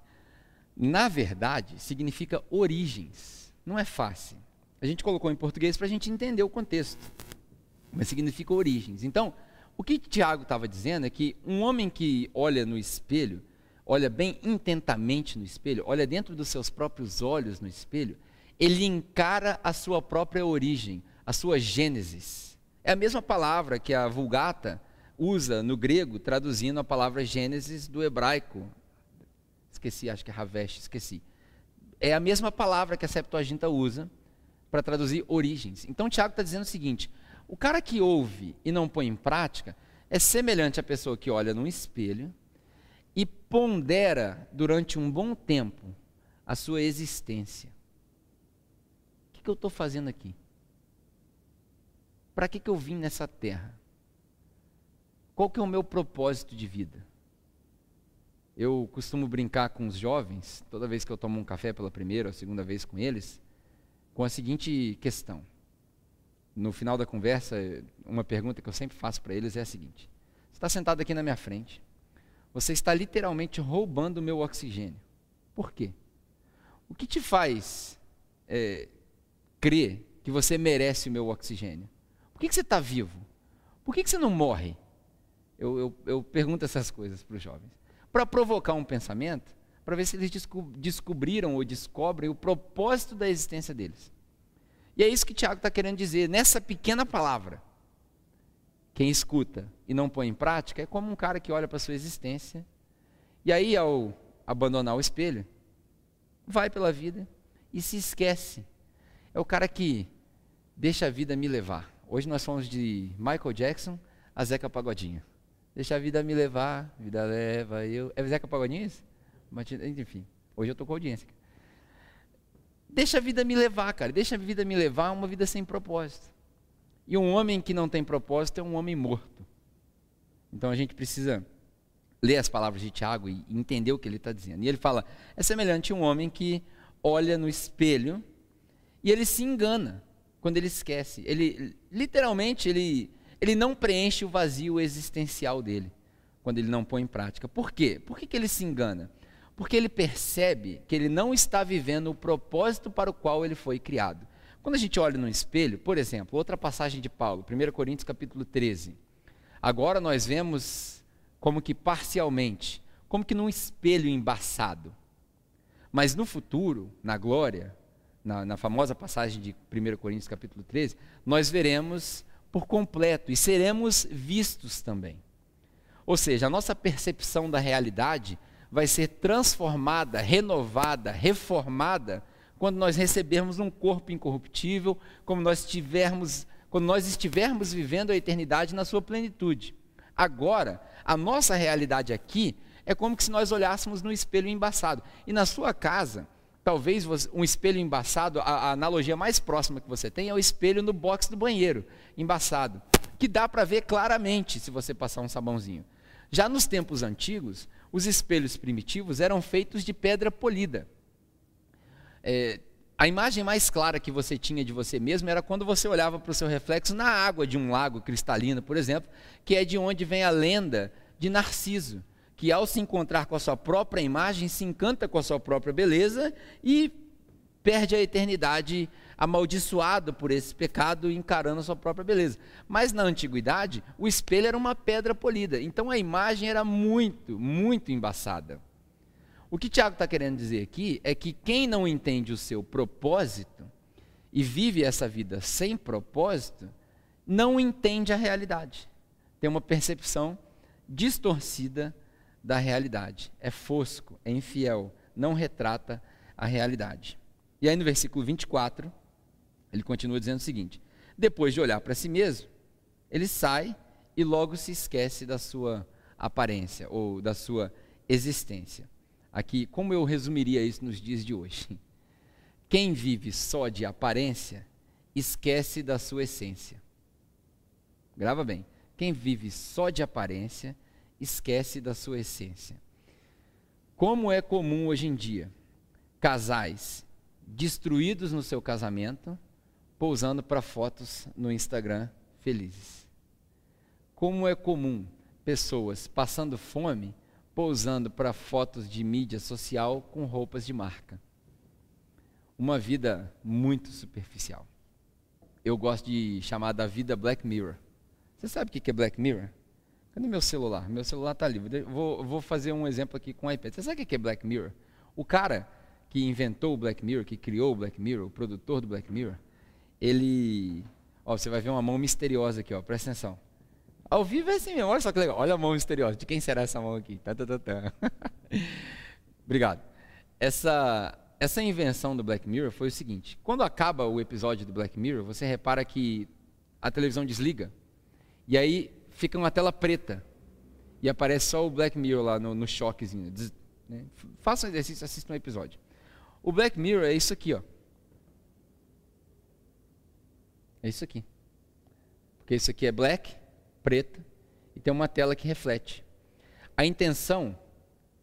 na verdade, significa origens, não é face. A gente colocou em português para a gente entender o contexto, mas significa origens. Então, o que Tiago estava dizendo é que um homem que olha no espelho, olha bem intentamente no espelho, olha dentro dos seus próprios olhos no espelho, ele encara a sua própria origem, a sua Gênesis. É a mesma palavra que a Vulgata usa no grego, traduzindo a palavra Gênesis do hebraico. Esqueci, acho que é Havesh, esqueci. É a mesma palavra que a Septuaginta usa para traduzir origens. Então Tiago está dizendo o seguinte: o cara que ouve e não põe em prática é semelhante à pessoa que olha num espelho e pondera durante um bom tempo a sua existência. O que, que eu estou fazendo aqui? Para que, que eu vim nessa terra? Qual que é o meu propósito de vida? Eu costumo brincar com os jovens, toda vez que eu tomo um café pela primeira ou segunda vez com eles, com a seguinte questão. No final da conversa, uma pergunta que eu sempre faço para eles é a seguinte: Você está sentado aqui na minha frente, você está literalmente roubando o meu oxigênio. Por quê? O que te faz é, crer que você merece o meu oxigênio? Por que, que você está vivo? Por que, que você não morre? Eu, eu, eu pergunto essas coisas para os jovens. Para provocar um pensamento, para ver se eles descobriram ou descobrem o propósito da existência deles. E é isso que Tiago está querendo dizer. Nessa pequena palavra, quem escuta e não põe em prática é como um cara que olha para a sua existência e aí, ao abandonar o espelho, vai pela vida e se esquece. É o cara que deixa a vida me levar. Hoje nós fomos de Michael Jackson a Zeca Pagodinho. Deixa a vida me levar, vida leva eu. É Zeca Pagodinho isso? Enfim, hoje eu tô com audiência. Deixa a vida me levar, cara. Deixa a vida me levar uma vida sem propósito. E um homem que não tem propósito é um homem morto. Então a gente precisa ler as palavras de Tiago e entender o que ele está dizendo. E ele fala: é semelhante a um homem que olha no espelho e ele se engana quando ele esquece. Ele literalmente ele ele não preenche o vazio existencial dele quando ele não põe em prática. Por quê? Por que, que ele se engana? Porque ele percebe que ele não está vivendo o propósito para o qual ele foi criado. Quando a gente olha no espelho, por exemplo, outra passagem de Paulo, 1 Coríntios capítulo 13. Agora nós vemos como que parcialmente, como que num espelho embaçado. Mas no futuro, na glória, na, na famosa passagem de 1 Coríntios capítulo 13, nós veremos por completo e seremos vistos também. Ou seja, a nossa percepção da realidade vai ser transformada, renovada, reformada quando nós recebermos um corpo incorruptível, como nós tivermos, quando nós estivermos vivendo a eternidade na sua plenitude. Agora, a nossa realidade aqui é como se nós olhássemos no espelho embaçado. E na sua casa, talvez um espelho embaçado, a, a, analogia mais próxima que você tem é o espelho no box do banheiro, embaçado, que dá para ver claramente se você passar um sabãozinho. Já nos tempos antigos, os espelhos primitivos eram feitos de pedra polida. É, a imagem mais clara que você tinha de você mesmo era quando você olhava para o seu reflexo na água de um lago cristalino, por exemplo, que é de onde vem a lenda de Narciso que ao se encontrar com a sua própria imagem, se encanta com a sua própria beleza e perde a eternidade amaldiçoado por esse pecado, encarando a sua própria beleza. Mas na antiguidade, o espelho era uma pedra polida, então a imagem era muito, muito embaçada. O que Tiago está querendo dizer aqui é que quem não entende o seu propósito e vive essa vida sem propósito, não entende a realidade. Tem uma percepção distorcida da realidade. É fosco, é infiel, não retrata a realidade. E aí no versículo 24, ele continua dizendo o seguinte: depois de olhar para si mesmo, ele sai e logo se esquece da sua aparência ou da sua existência. Aqui, como eu resumiria isso nos dias de hoje? Quem vive só de aparência, esquece da sua essência. Grava bem. Quem vive só de aparência, esquece da sua essência. Como é comum hoje em dia, casais destruídos no seu casamento, pousando para fotos no Instagram felizes. Como é comum pessoas passando fome, pousando para fotos de mídia social com roupas de marca. Uma vida muito superficial. Eu gosto de chamar da vida Black Mirror. Você sabe o que é Black Mirror? Cadê meu celular? Meu celular está livre. Vou, vou, fazer um exemplo aqui com o iPad. Você sabe o que é Black Mirror? O cara que inventou o Black Mirror, que criou o Black Mirror, o produtor do Black Mirror, ele. Ó, você vai ver uma mão misteriosa aqui, ó, presta atenção. Ao vivo é assim mesmo, olha só que legal. Olha a mão misteriosa. De quem será essa mão aqui? Tá, tá, tá, tá. Obrigado. Essa, essa invenção do Black Mirror foi o seguinte: quando acaba o episódio do Black Mirror, você repara que a televisão desliga. E aí fica uma tela preta. E aparece só o Black Mirror lá no, no choquezinho. Né? Faça um exercício, assista um episódio. O Black Mirror é isso aqui, ó. É isso aqui. Porque isso aqui é black, preta, e tem uma tela que reflete. A intenção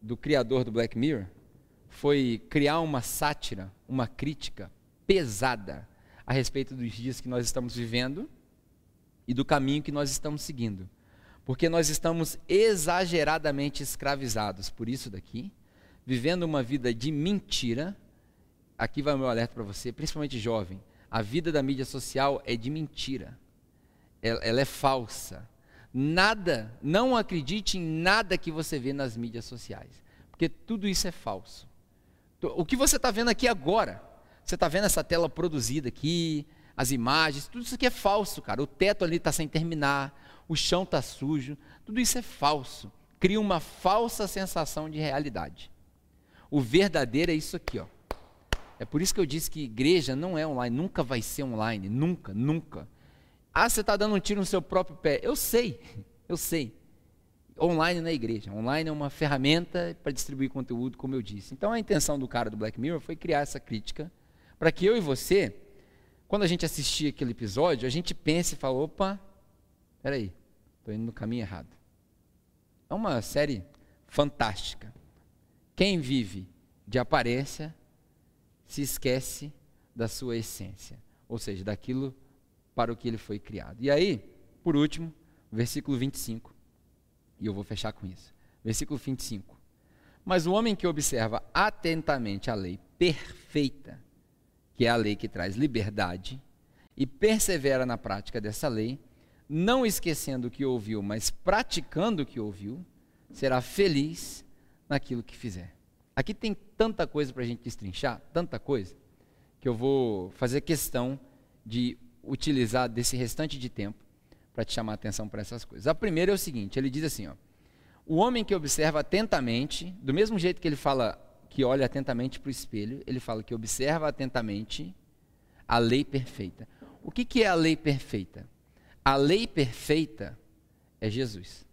do criador do Black Mirror foi criar uma sátira, uma crítica pesada a respeito dos dias que nós estamos vivendo e do caminho que nós estamos seguindo. Porque nós estamos exageradamente escravizados por isso daqui, vivendo uma vida de mentira. Aqui vai o meu alerta para você, principalmente jovem a vida da mídia social é de mentira. Ela, ela é falsa. Nada, não acredite em nada que você vê nas mídias sociais, porque tudo isso é falso. O que você está vendo aqui agora, você está vendo essa tela produzida aqui, as imagens, tudo isso aqui é falso, cara. O teto ali está sem terminar, o chão está sujo, tudo isso é falso. Cria uma falsa sensação de realidade. O verdadeiro é isso aqui, ó. É por isso que eu disse que igreja não é online, nunca vai ser online, nunca, nunca. Ah, você está dando um tiro no seu próprio pé. Eu sei, eu sei. Online na igreja. Online é uma ferramenta para distribuir conteúdo, como eu disse. Então a intenção do cara do Black Mirror foi criar essa crítica para que eu e você, quando a gente assistir aquele episódio, a gente pense e fale, opa, peraí, estou indo no caminho errado. É uma série fantástica. Quem vive de aparência se esquece da sua essência, ou seja, daquilo para o que ele foi criado. E aí, por último, versículo 25, e eu vou fechar com isso. Versículo 25. Mas o homem que observa atentamente a lei perfeita, que é a lei que traz liberdade, e persevera na prática dessa lei, não esquecendo o que ouviu, mas praticando o que ouviu, será feliz naquilo que fizer. Aqui tem tanta coisa para a gente destrinchar, tanta coisa, que eu vou fazer questão de utilizar desse restante de tempo para te chamar a atenção para essas coisas. A primeira é o seguinte: ele diz assim, ó, o homem que observa atentamente, do mesmo jeito que ele fala que olha atentamente para o espelho, ele fala que observa atentamente a lei perfeita. O que, que é a lei perfeita? A lei perfeita é Jesus.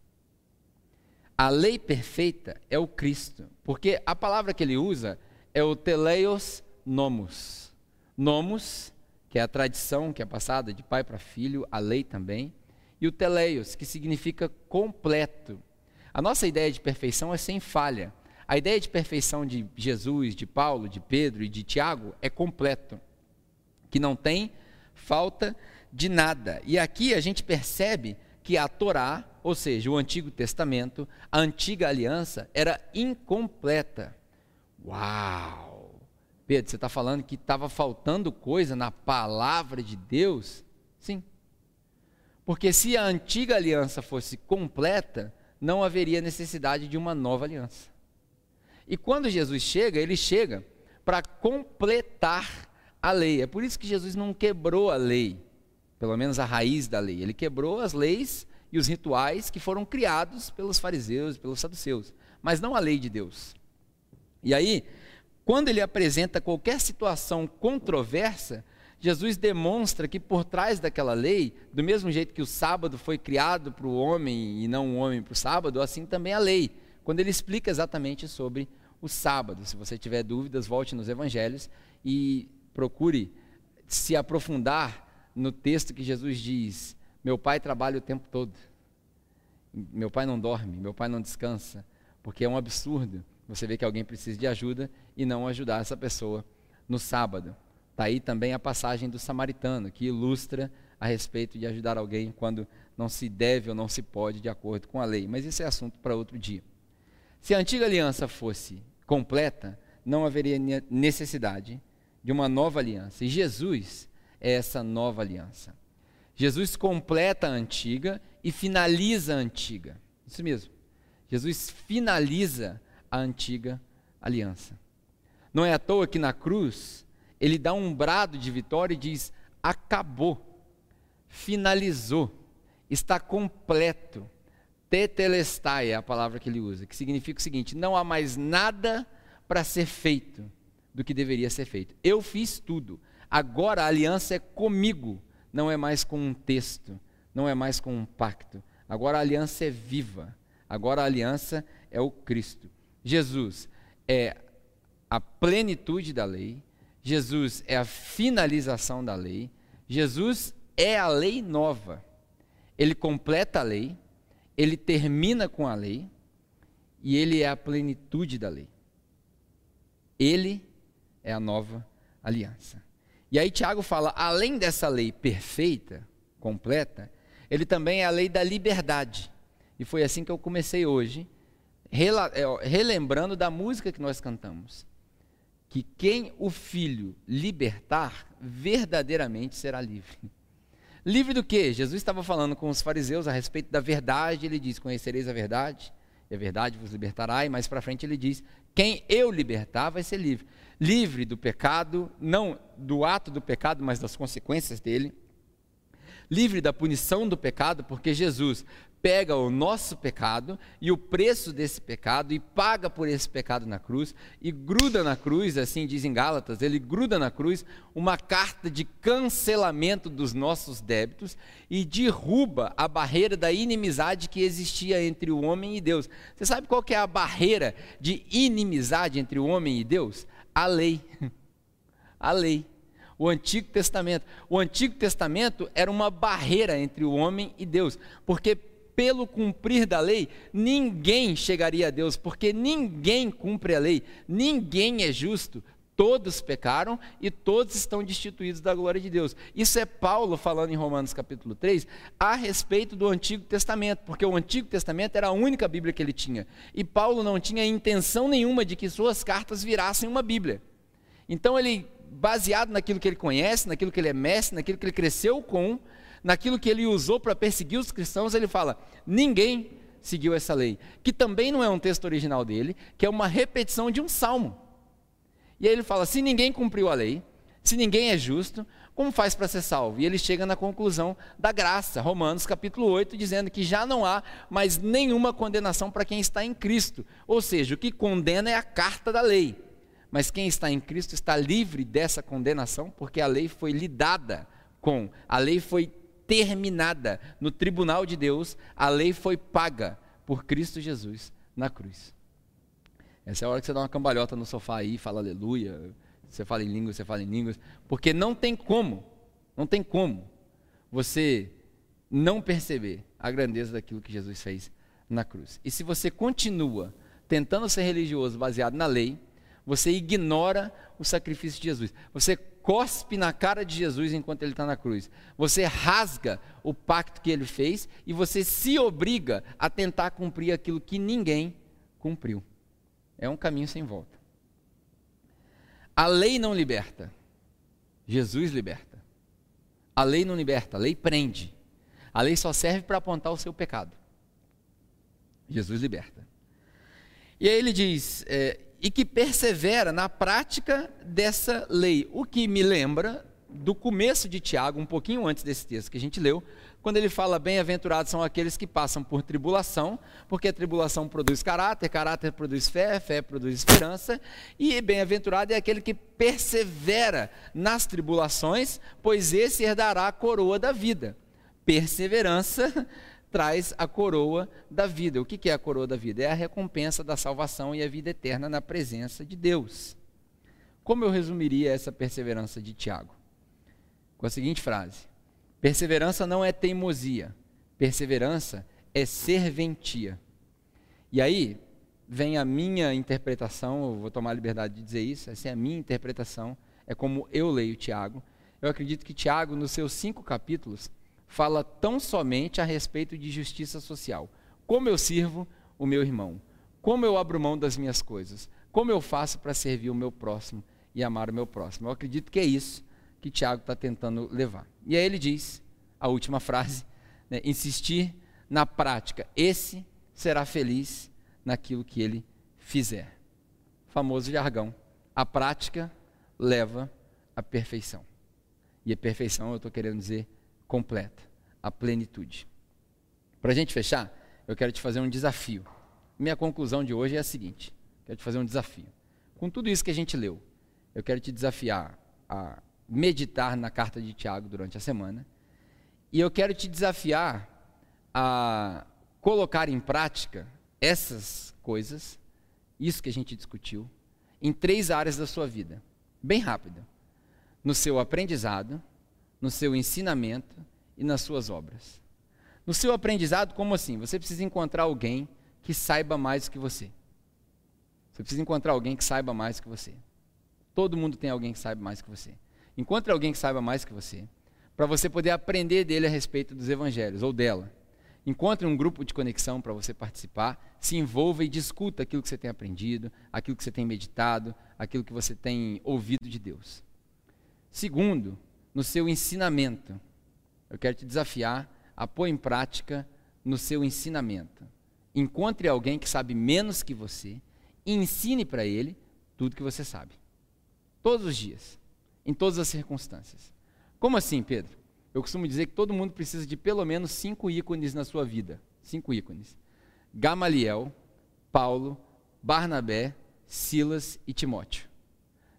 A lei perfeita é o Cristo, porque a palavra que ele usa é o teleios nomos. Nomos, que é a tradição que é passada de pai para filho, a lei também, e o teleios, que significa completo. A nossa ideia de perfeição é sem falha. A ideia de perfeição de Jesus, de Paulo, de Pedro e de Tiago é completo, que não tem falta de nada. E aqui a gente percebe que a Torá, ou seja, o Antigo Testamento, a antiga aliança, era incompleta. Uau! Pedro, você está falando que estava faltando coisa na palavra de Deus? Sim. Porque se a antiga aliança fosse completa, não haveria necessidade de uma nova aliança. E quando Jesus chega, ele chega para completar a lei. É por isso que Jesus não quebrou a lei, pelo menos a raiz da lei. Ele quebrou as leis e os rituais que foram criados pelos fariseus e pelos saduceus, mas não a lei de Deus. E aí, quando ele apresenta qualquer situação controversa, Jesus demonstra que por trás daquela lei, do mesmo jeito que o sábado foi criado para o homem e não o homem para o sábado, assim também a lei, quando ele explica exatamente sobre o sábado. Se você tiver dúvidas, volte nos evangelhos e procure se aprofundar no texto que Jesus diz: Meu pai trabalha o tempo todo, meu pai não dorme, meu pai não descansa, porque é um absurdo você vê que alguém precisa de ajuda e não ajudar essa pessoa no sábado. Está aí também a passagem do samaritano, que ilustra a respeito de ajudar alguém quando não se deve ou não se pode de acordo com a lei. Mas isso é assunto para outro dia. Se a antiga aliança fosse completa, não haveria necessidade de uma nova aliança. E Jesus essa nova aliança. Jesus completa a antiga e finaliza a antiga. Isso mesmo. Jesus finaliza a antiga aliança. Não é à toa que na cruz ele dá um brado de vitória e diz: acabou, finalizou, está completo. Tetelestai é a palavra que ele usa, que significa o seguinte: não há mais nada para ser feito do que deveria ser feito. Eu fiz tudo. Agora a aliança é comigo, não é mais com um texto, não é mais com um pacto. Agora a aliança é viva. Agora a aliança é o Cristo. Jesus é a plenitude da lei, Jesus é a finalização da lei, Jesus é a lei nova. Ele completa a lei, ele termina com a lei e ele é a plenitude da lei. Ele é a nova aliança. E aí Tiago fala, além dessa lei perfeita, completa, ele também é a lei da liberdade. E foi assim que eu comecei hoje, é, relembrando da música que nós cantamos que quem o filho libertar, verdadeiramente será livre. Livre do que? Jesus estava falando com os fariseus a respeito da verdade, ele diz: Conhecereis a verdade, e a verdade vos libertará. E mais para frente ele diz: Quem eu libertar vai ser livre. Livre do pecado, não do ato do pecado, mas das consequências dele. Livre da punição do pecado, porque Jesus pega o nosso pecado e o preço desse pecado e paga por esse pecado na cruz e gruda na cruz, assim diz em Gálatas, ele gruda na cruz uma carta de cancelamento dos nossos débitos e derruba a barreira da inimizade que existia entre o homem e Deus. Você sabe qual que é a barreira de inimizade entre o homem e Deus? A lei. A lei. O Antigo Testamento. O Antigo Testamento era uma barreira entre o homem e Deus, porque pelo cumprir da lei, ninguém chegaria a Deus, porque ninguém cumpre a lei, ninguém é justo, todos pecaram e todos estão destituídos da glória de Deus. Isso é Paulo falando em Romanos capítulo 3 a respeito do Antigo Testamento, porque o Antigo Testamento era a única Bíblia que ele tinha. E Paulo não tinha intenção nenhuma de que suas cartas virassem uma Bíblia. Então ele, baseado naquilo que ele conhece, naquilo que ele é mestre, naquilo que ele cresceu com, naquilo que ele usou para perseguir os cristãos, ele fala: ninguém seguiu essa lei, que também não é um texto original dele, que é uma repetição de um salmo. E aí ele fala: se ninguém cumpriu a lei, se ninguém é justo, como faz para ser salvo? E ele chega na conclusão da graça, Romanos capítulo 8, dizendo que já não há mais nenhuma condenação para quem está em Cristo. Ou seja, o que condena é a carta da lei. Mas quem está em Cristo está livre dessa condenação, porque a lei foi lhe dada com, a lei foi terminada. No tribunal de Deus, a lei foi paga por Cristo Jesus na cruz. Essa é a hora que você dá uma cambalhota no sofá aí, fala aleluia, você fala em línguas, você fala em línguas, porque não tem como, não tem como você não perceber a grandeza daquilo que Jesus fez na cruz. E se você continua tentando ser religioso baseado na lei, você ignora o sacrifício de Jesus. Você cospe na cara de Jesus enquanto ele está na cruz. Você rasga o pacto que ele fez e você se obriga a tentar cumprir aquilo que ninguém cumpriu. É um caminho sem volta. A lei não liberta, Jesus liberta. A lei não liberta, a lei prende. A lei só serve para apontar o seu pecado. Jesus liberta. E aí ele diz: é, e que persevera na prática dessa lei. O que me lembra do começo de Tiago, um pouquinho antes desse texto que a gente leu, quando ele fala: Bem-aventurados são aqueles que passam por tribulação, porque a tribulação produz caráter, caráter produz fé, fé produz esperança, e bem-aventurado é aquele que persevera nas tribulações, pois esse herdará a coroa da vida. Perseverança traz a coroa da vida. O que é a coroa da vida? É a recompensa da salvação e a vida eterna na presença de Deus. Como eu resumiria essa perseverança de Tiago? Com a seguinte frase: Perseverança não é teimosia, perseverança é serventia. E aí vem a minha interpretação, eu vou tomar a liberdade de dizer isso, essa é a minha interpretação, é como eu leio Tiago. Eu acredito que Tiago, nos seus cinco capítulos, fala tão somente a respeito de justiça social. Como eu sirvo o meu irmão? Como eu abro mão das minhas coisas? Como eu faço para servir o meu próximo e amar o meu próximo? Eu acredito que é isso que Tiago está tentando levar. E aí ele diz, a última frase, né, insistir na prática. Esse será feliz naquilo que ele fizer. Famoso jargão. A prática leva à perfeição. E a perfeição, eu estou querendo dizer, completa, a plenitude. Para a gente fechar, eu quero te fazer um desafio. Minha conclusão de hoje é a seguinte: quero te fazer um desafio. Com tudo isso que a gente leu, eu quero te desafiar a meditar na carta de Tiago durante a semana. E eu quero te desafiar a colocar em prática essas coisas, isso que a gente discutiu, em três áreas da sua vida, bem rápido: no seu aprendizado, no seu ensinamento e nas suas obras. No seu aprendizado, como assim? Você precisa encontrar alguém que saiba mais do que você. Você precisa encontrar alguém que saiba mais que você. Todo mundo tem alguém que saiba mais que você. Encontre alguém que saiba mais que você, para você poder aprender dele a respeito dos evangelhos ou dela. Encontre um grupo de conexão para você participar, se envolva e discuta aquilo que você tem aprendido, aquilo que você tem meditado, aquilo que você tem ouvido de Deus. Segundo, no seu ensinamento. Eu quero te desafiar a pôr em prática no seu ensinamento. Encontre alguém que sabe menos que você e ensine para ele tudo que você sabe. Todos os dias, em todas as circunstâncias. Como assim, Pedro? Eu costumo dizer que todo mundo precisa de pelo menos cinco ícones na sua vida. Cinco ícones: Gamaliel, Paulo, Barnabé, Silas e Timóteo.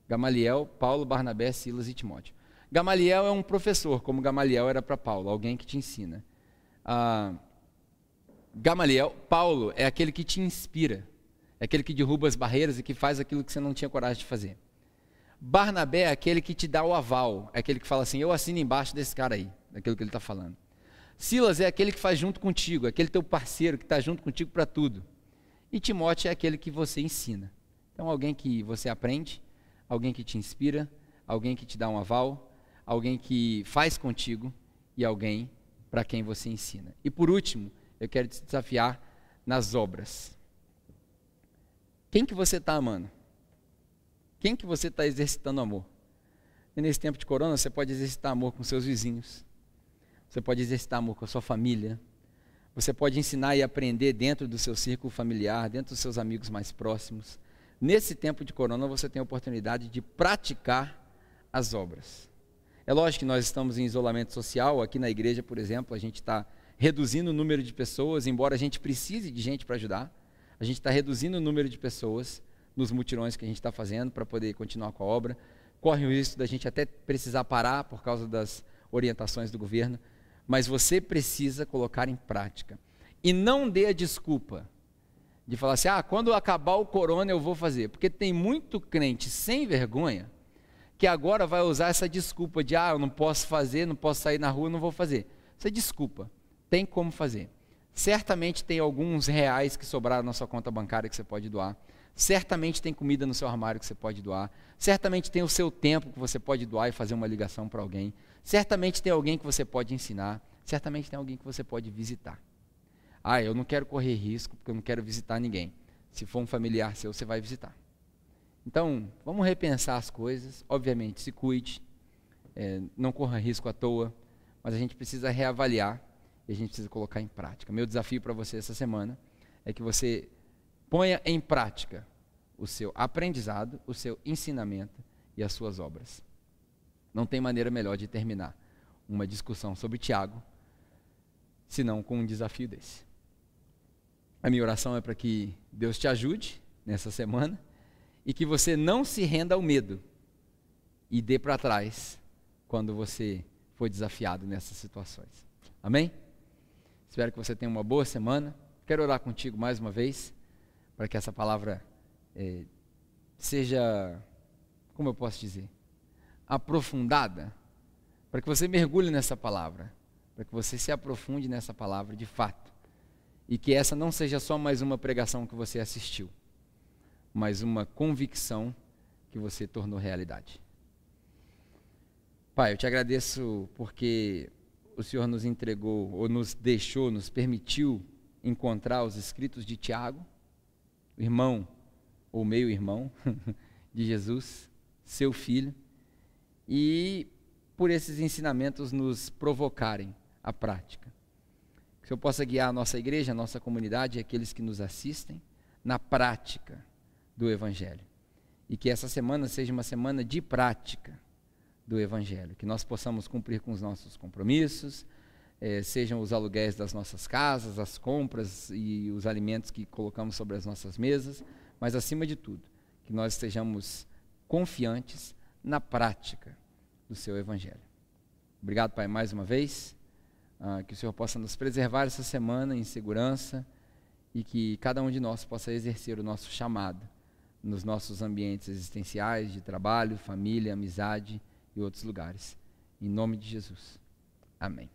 Gamaliel, Paulo, Barnabé, Silas e Timóteo. Gamaliel é um professor, como Gamaliel era para Paulo, alguém que te ensina. Ah, Gamaliel, Paulo é aquele que te inspira, é aquele que derruba as barreiras e que faz aquilo que você não tinha coragem de fazer. Barnabé é aquele que te dá o aval, é aquele que fala assim: eu assino embaixo desse cara aí, daquilo que ele está falando. Silas é aquele que faz junto contigo, é aquele teu parceiro que está junto contigo para tudo. E Timóteo é aquele que você ensina. Então, alguém que você aprende, alguém que te inspira, alguém que te dá um aval, alguém que faz contigo e alguém para quem você ensina. E por último, eu quero te desafiar nas obras. Quem que você está amando? Quem que você está exercitando amor? E nesse tempo de corona, você pode exercitar amor com seus vizinhos. Você pode exercitar amor com a sua família. Você pode ensinar e aprender dentro do seu círculo familiar, dentro dos seus amigos mais próximos. Nesse tempo de corona, você tem a oportunidade de praticar as obras. É lógico que nós estamos em isolamento social. Aqui na igreja, por exemplo, a gente está reduzindo o número de pessoas, embora a gente precise de gente para ajudar. A gente está reduzindo o número de pessoas nos mutirões que a gente está fazendo para poder continuar com a obra. Corre o risco da gente até precisar parar por causa das orientações do governo, mas você precisa colocar em prática. E não dê a desculpa de falar assim: ah, quando acabar o corona eu vou fazer. Porque tem muito crente sem vergonha que agora vai usar essa desculpa de, ah, eu não posso fazer, não posso sair na rua, não vou fazer. Isso é desculpa. Tem como fazer. Certamente tem alguns reais que sobraram na sua conta bancária que você pode doar. Certamente tem comida no seu armário que você pode doar. Certamente tem o seu tempo que você pode doar e fazer uma ligação para alguém. Certamente tem alguém que você pode ensinar. Certamente tem alguém que você pode visitar. Ah, eu não quero correr risco porque eu não quero visitar ninguém. Se for um familiar seu, você vai visitar. Então, vamos repensar as coisas. Obviamente, se cuide, é, não corra risco à toa, mas a gente precisa reavaliar e a gente precisa colocar em prática. Meu desafio para você essa semana é que você ponha em prática o seu aprendizado, o seu ensinamento e as suas obras. Não tem maneira melhor de terminar uma discussão sobre Tiago senão com um desafio desse. A minha oração é para que Deus te ajude nessa semana e que você não se renda ao medo e dê para trás quando você for desafiado nessas situações. Amém? Espero que você tenha uma boa semana. Quero orar contigo mais uma vez para que essa palavra é, seja, como eu posso dizer, aprofundada, para que você mergulhe nessa palavra, para que você se aprofunde nessa palavra de fato, e que essa não seja só mais uma pregação que você assistiu, mas uma convicção que você tornou realidade. Pai, eu te agradeço porque o Senhor nos entregou, ou nos deixou, nos permitiu encontrar os escritos de Tiago, irmão ou meio-irmão de Jesus, seu filho, e por esses ensinamentos nos provocarem a prática. Que o Senhor possa guiar a nossa igreja, a nossa comunidade e aqueles que nos assistem na prática do Evangelho. E que essa semana seja uma semana de prática do Evangelho. Que nós possamos cumprir com os nossos compromissos, eh, sejam os aluguéis das nossas casas, as compras e os alimentos que colocamos sobre as nossas mesas mas acima de tudo, que nós estejamos confiantes na prática do seu Evangelho. Obrigado, Pai, mais uma vez. Ah, que o Senhor possa nos preservar essa semana em segurança e que cada um de nós possa exercer o nosso chamado nos nossos ambientes existenciais, de trabalho, família, amizade e outros lugares. Em nome de Jesus. Amém.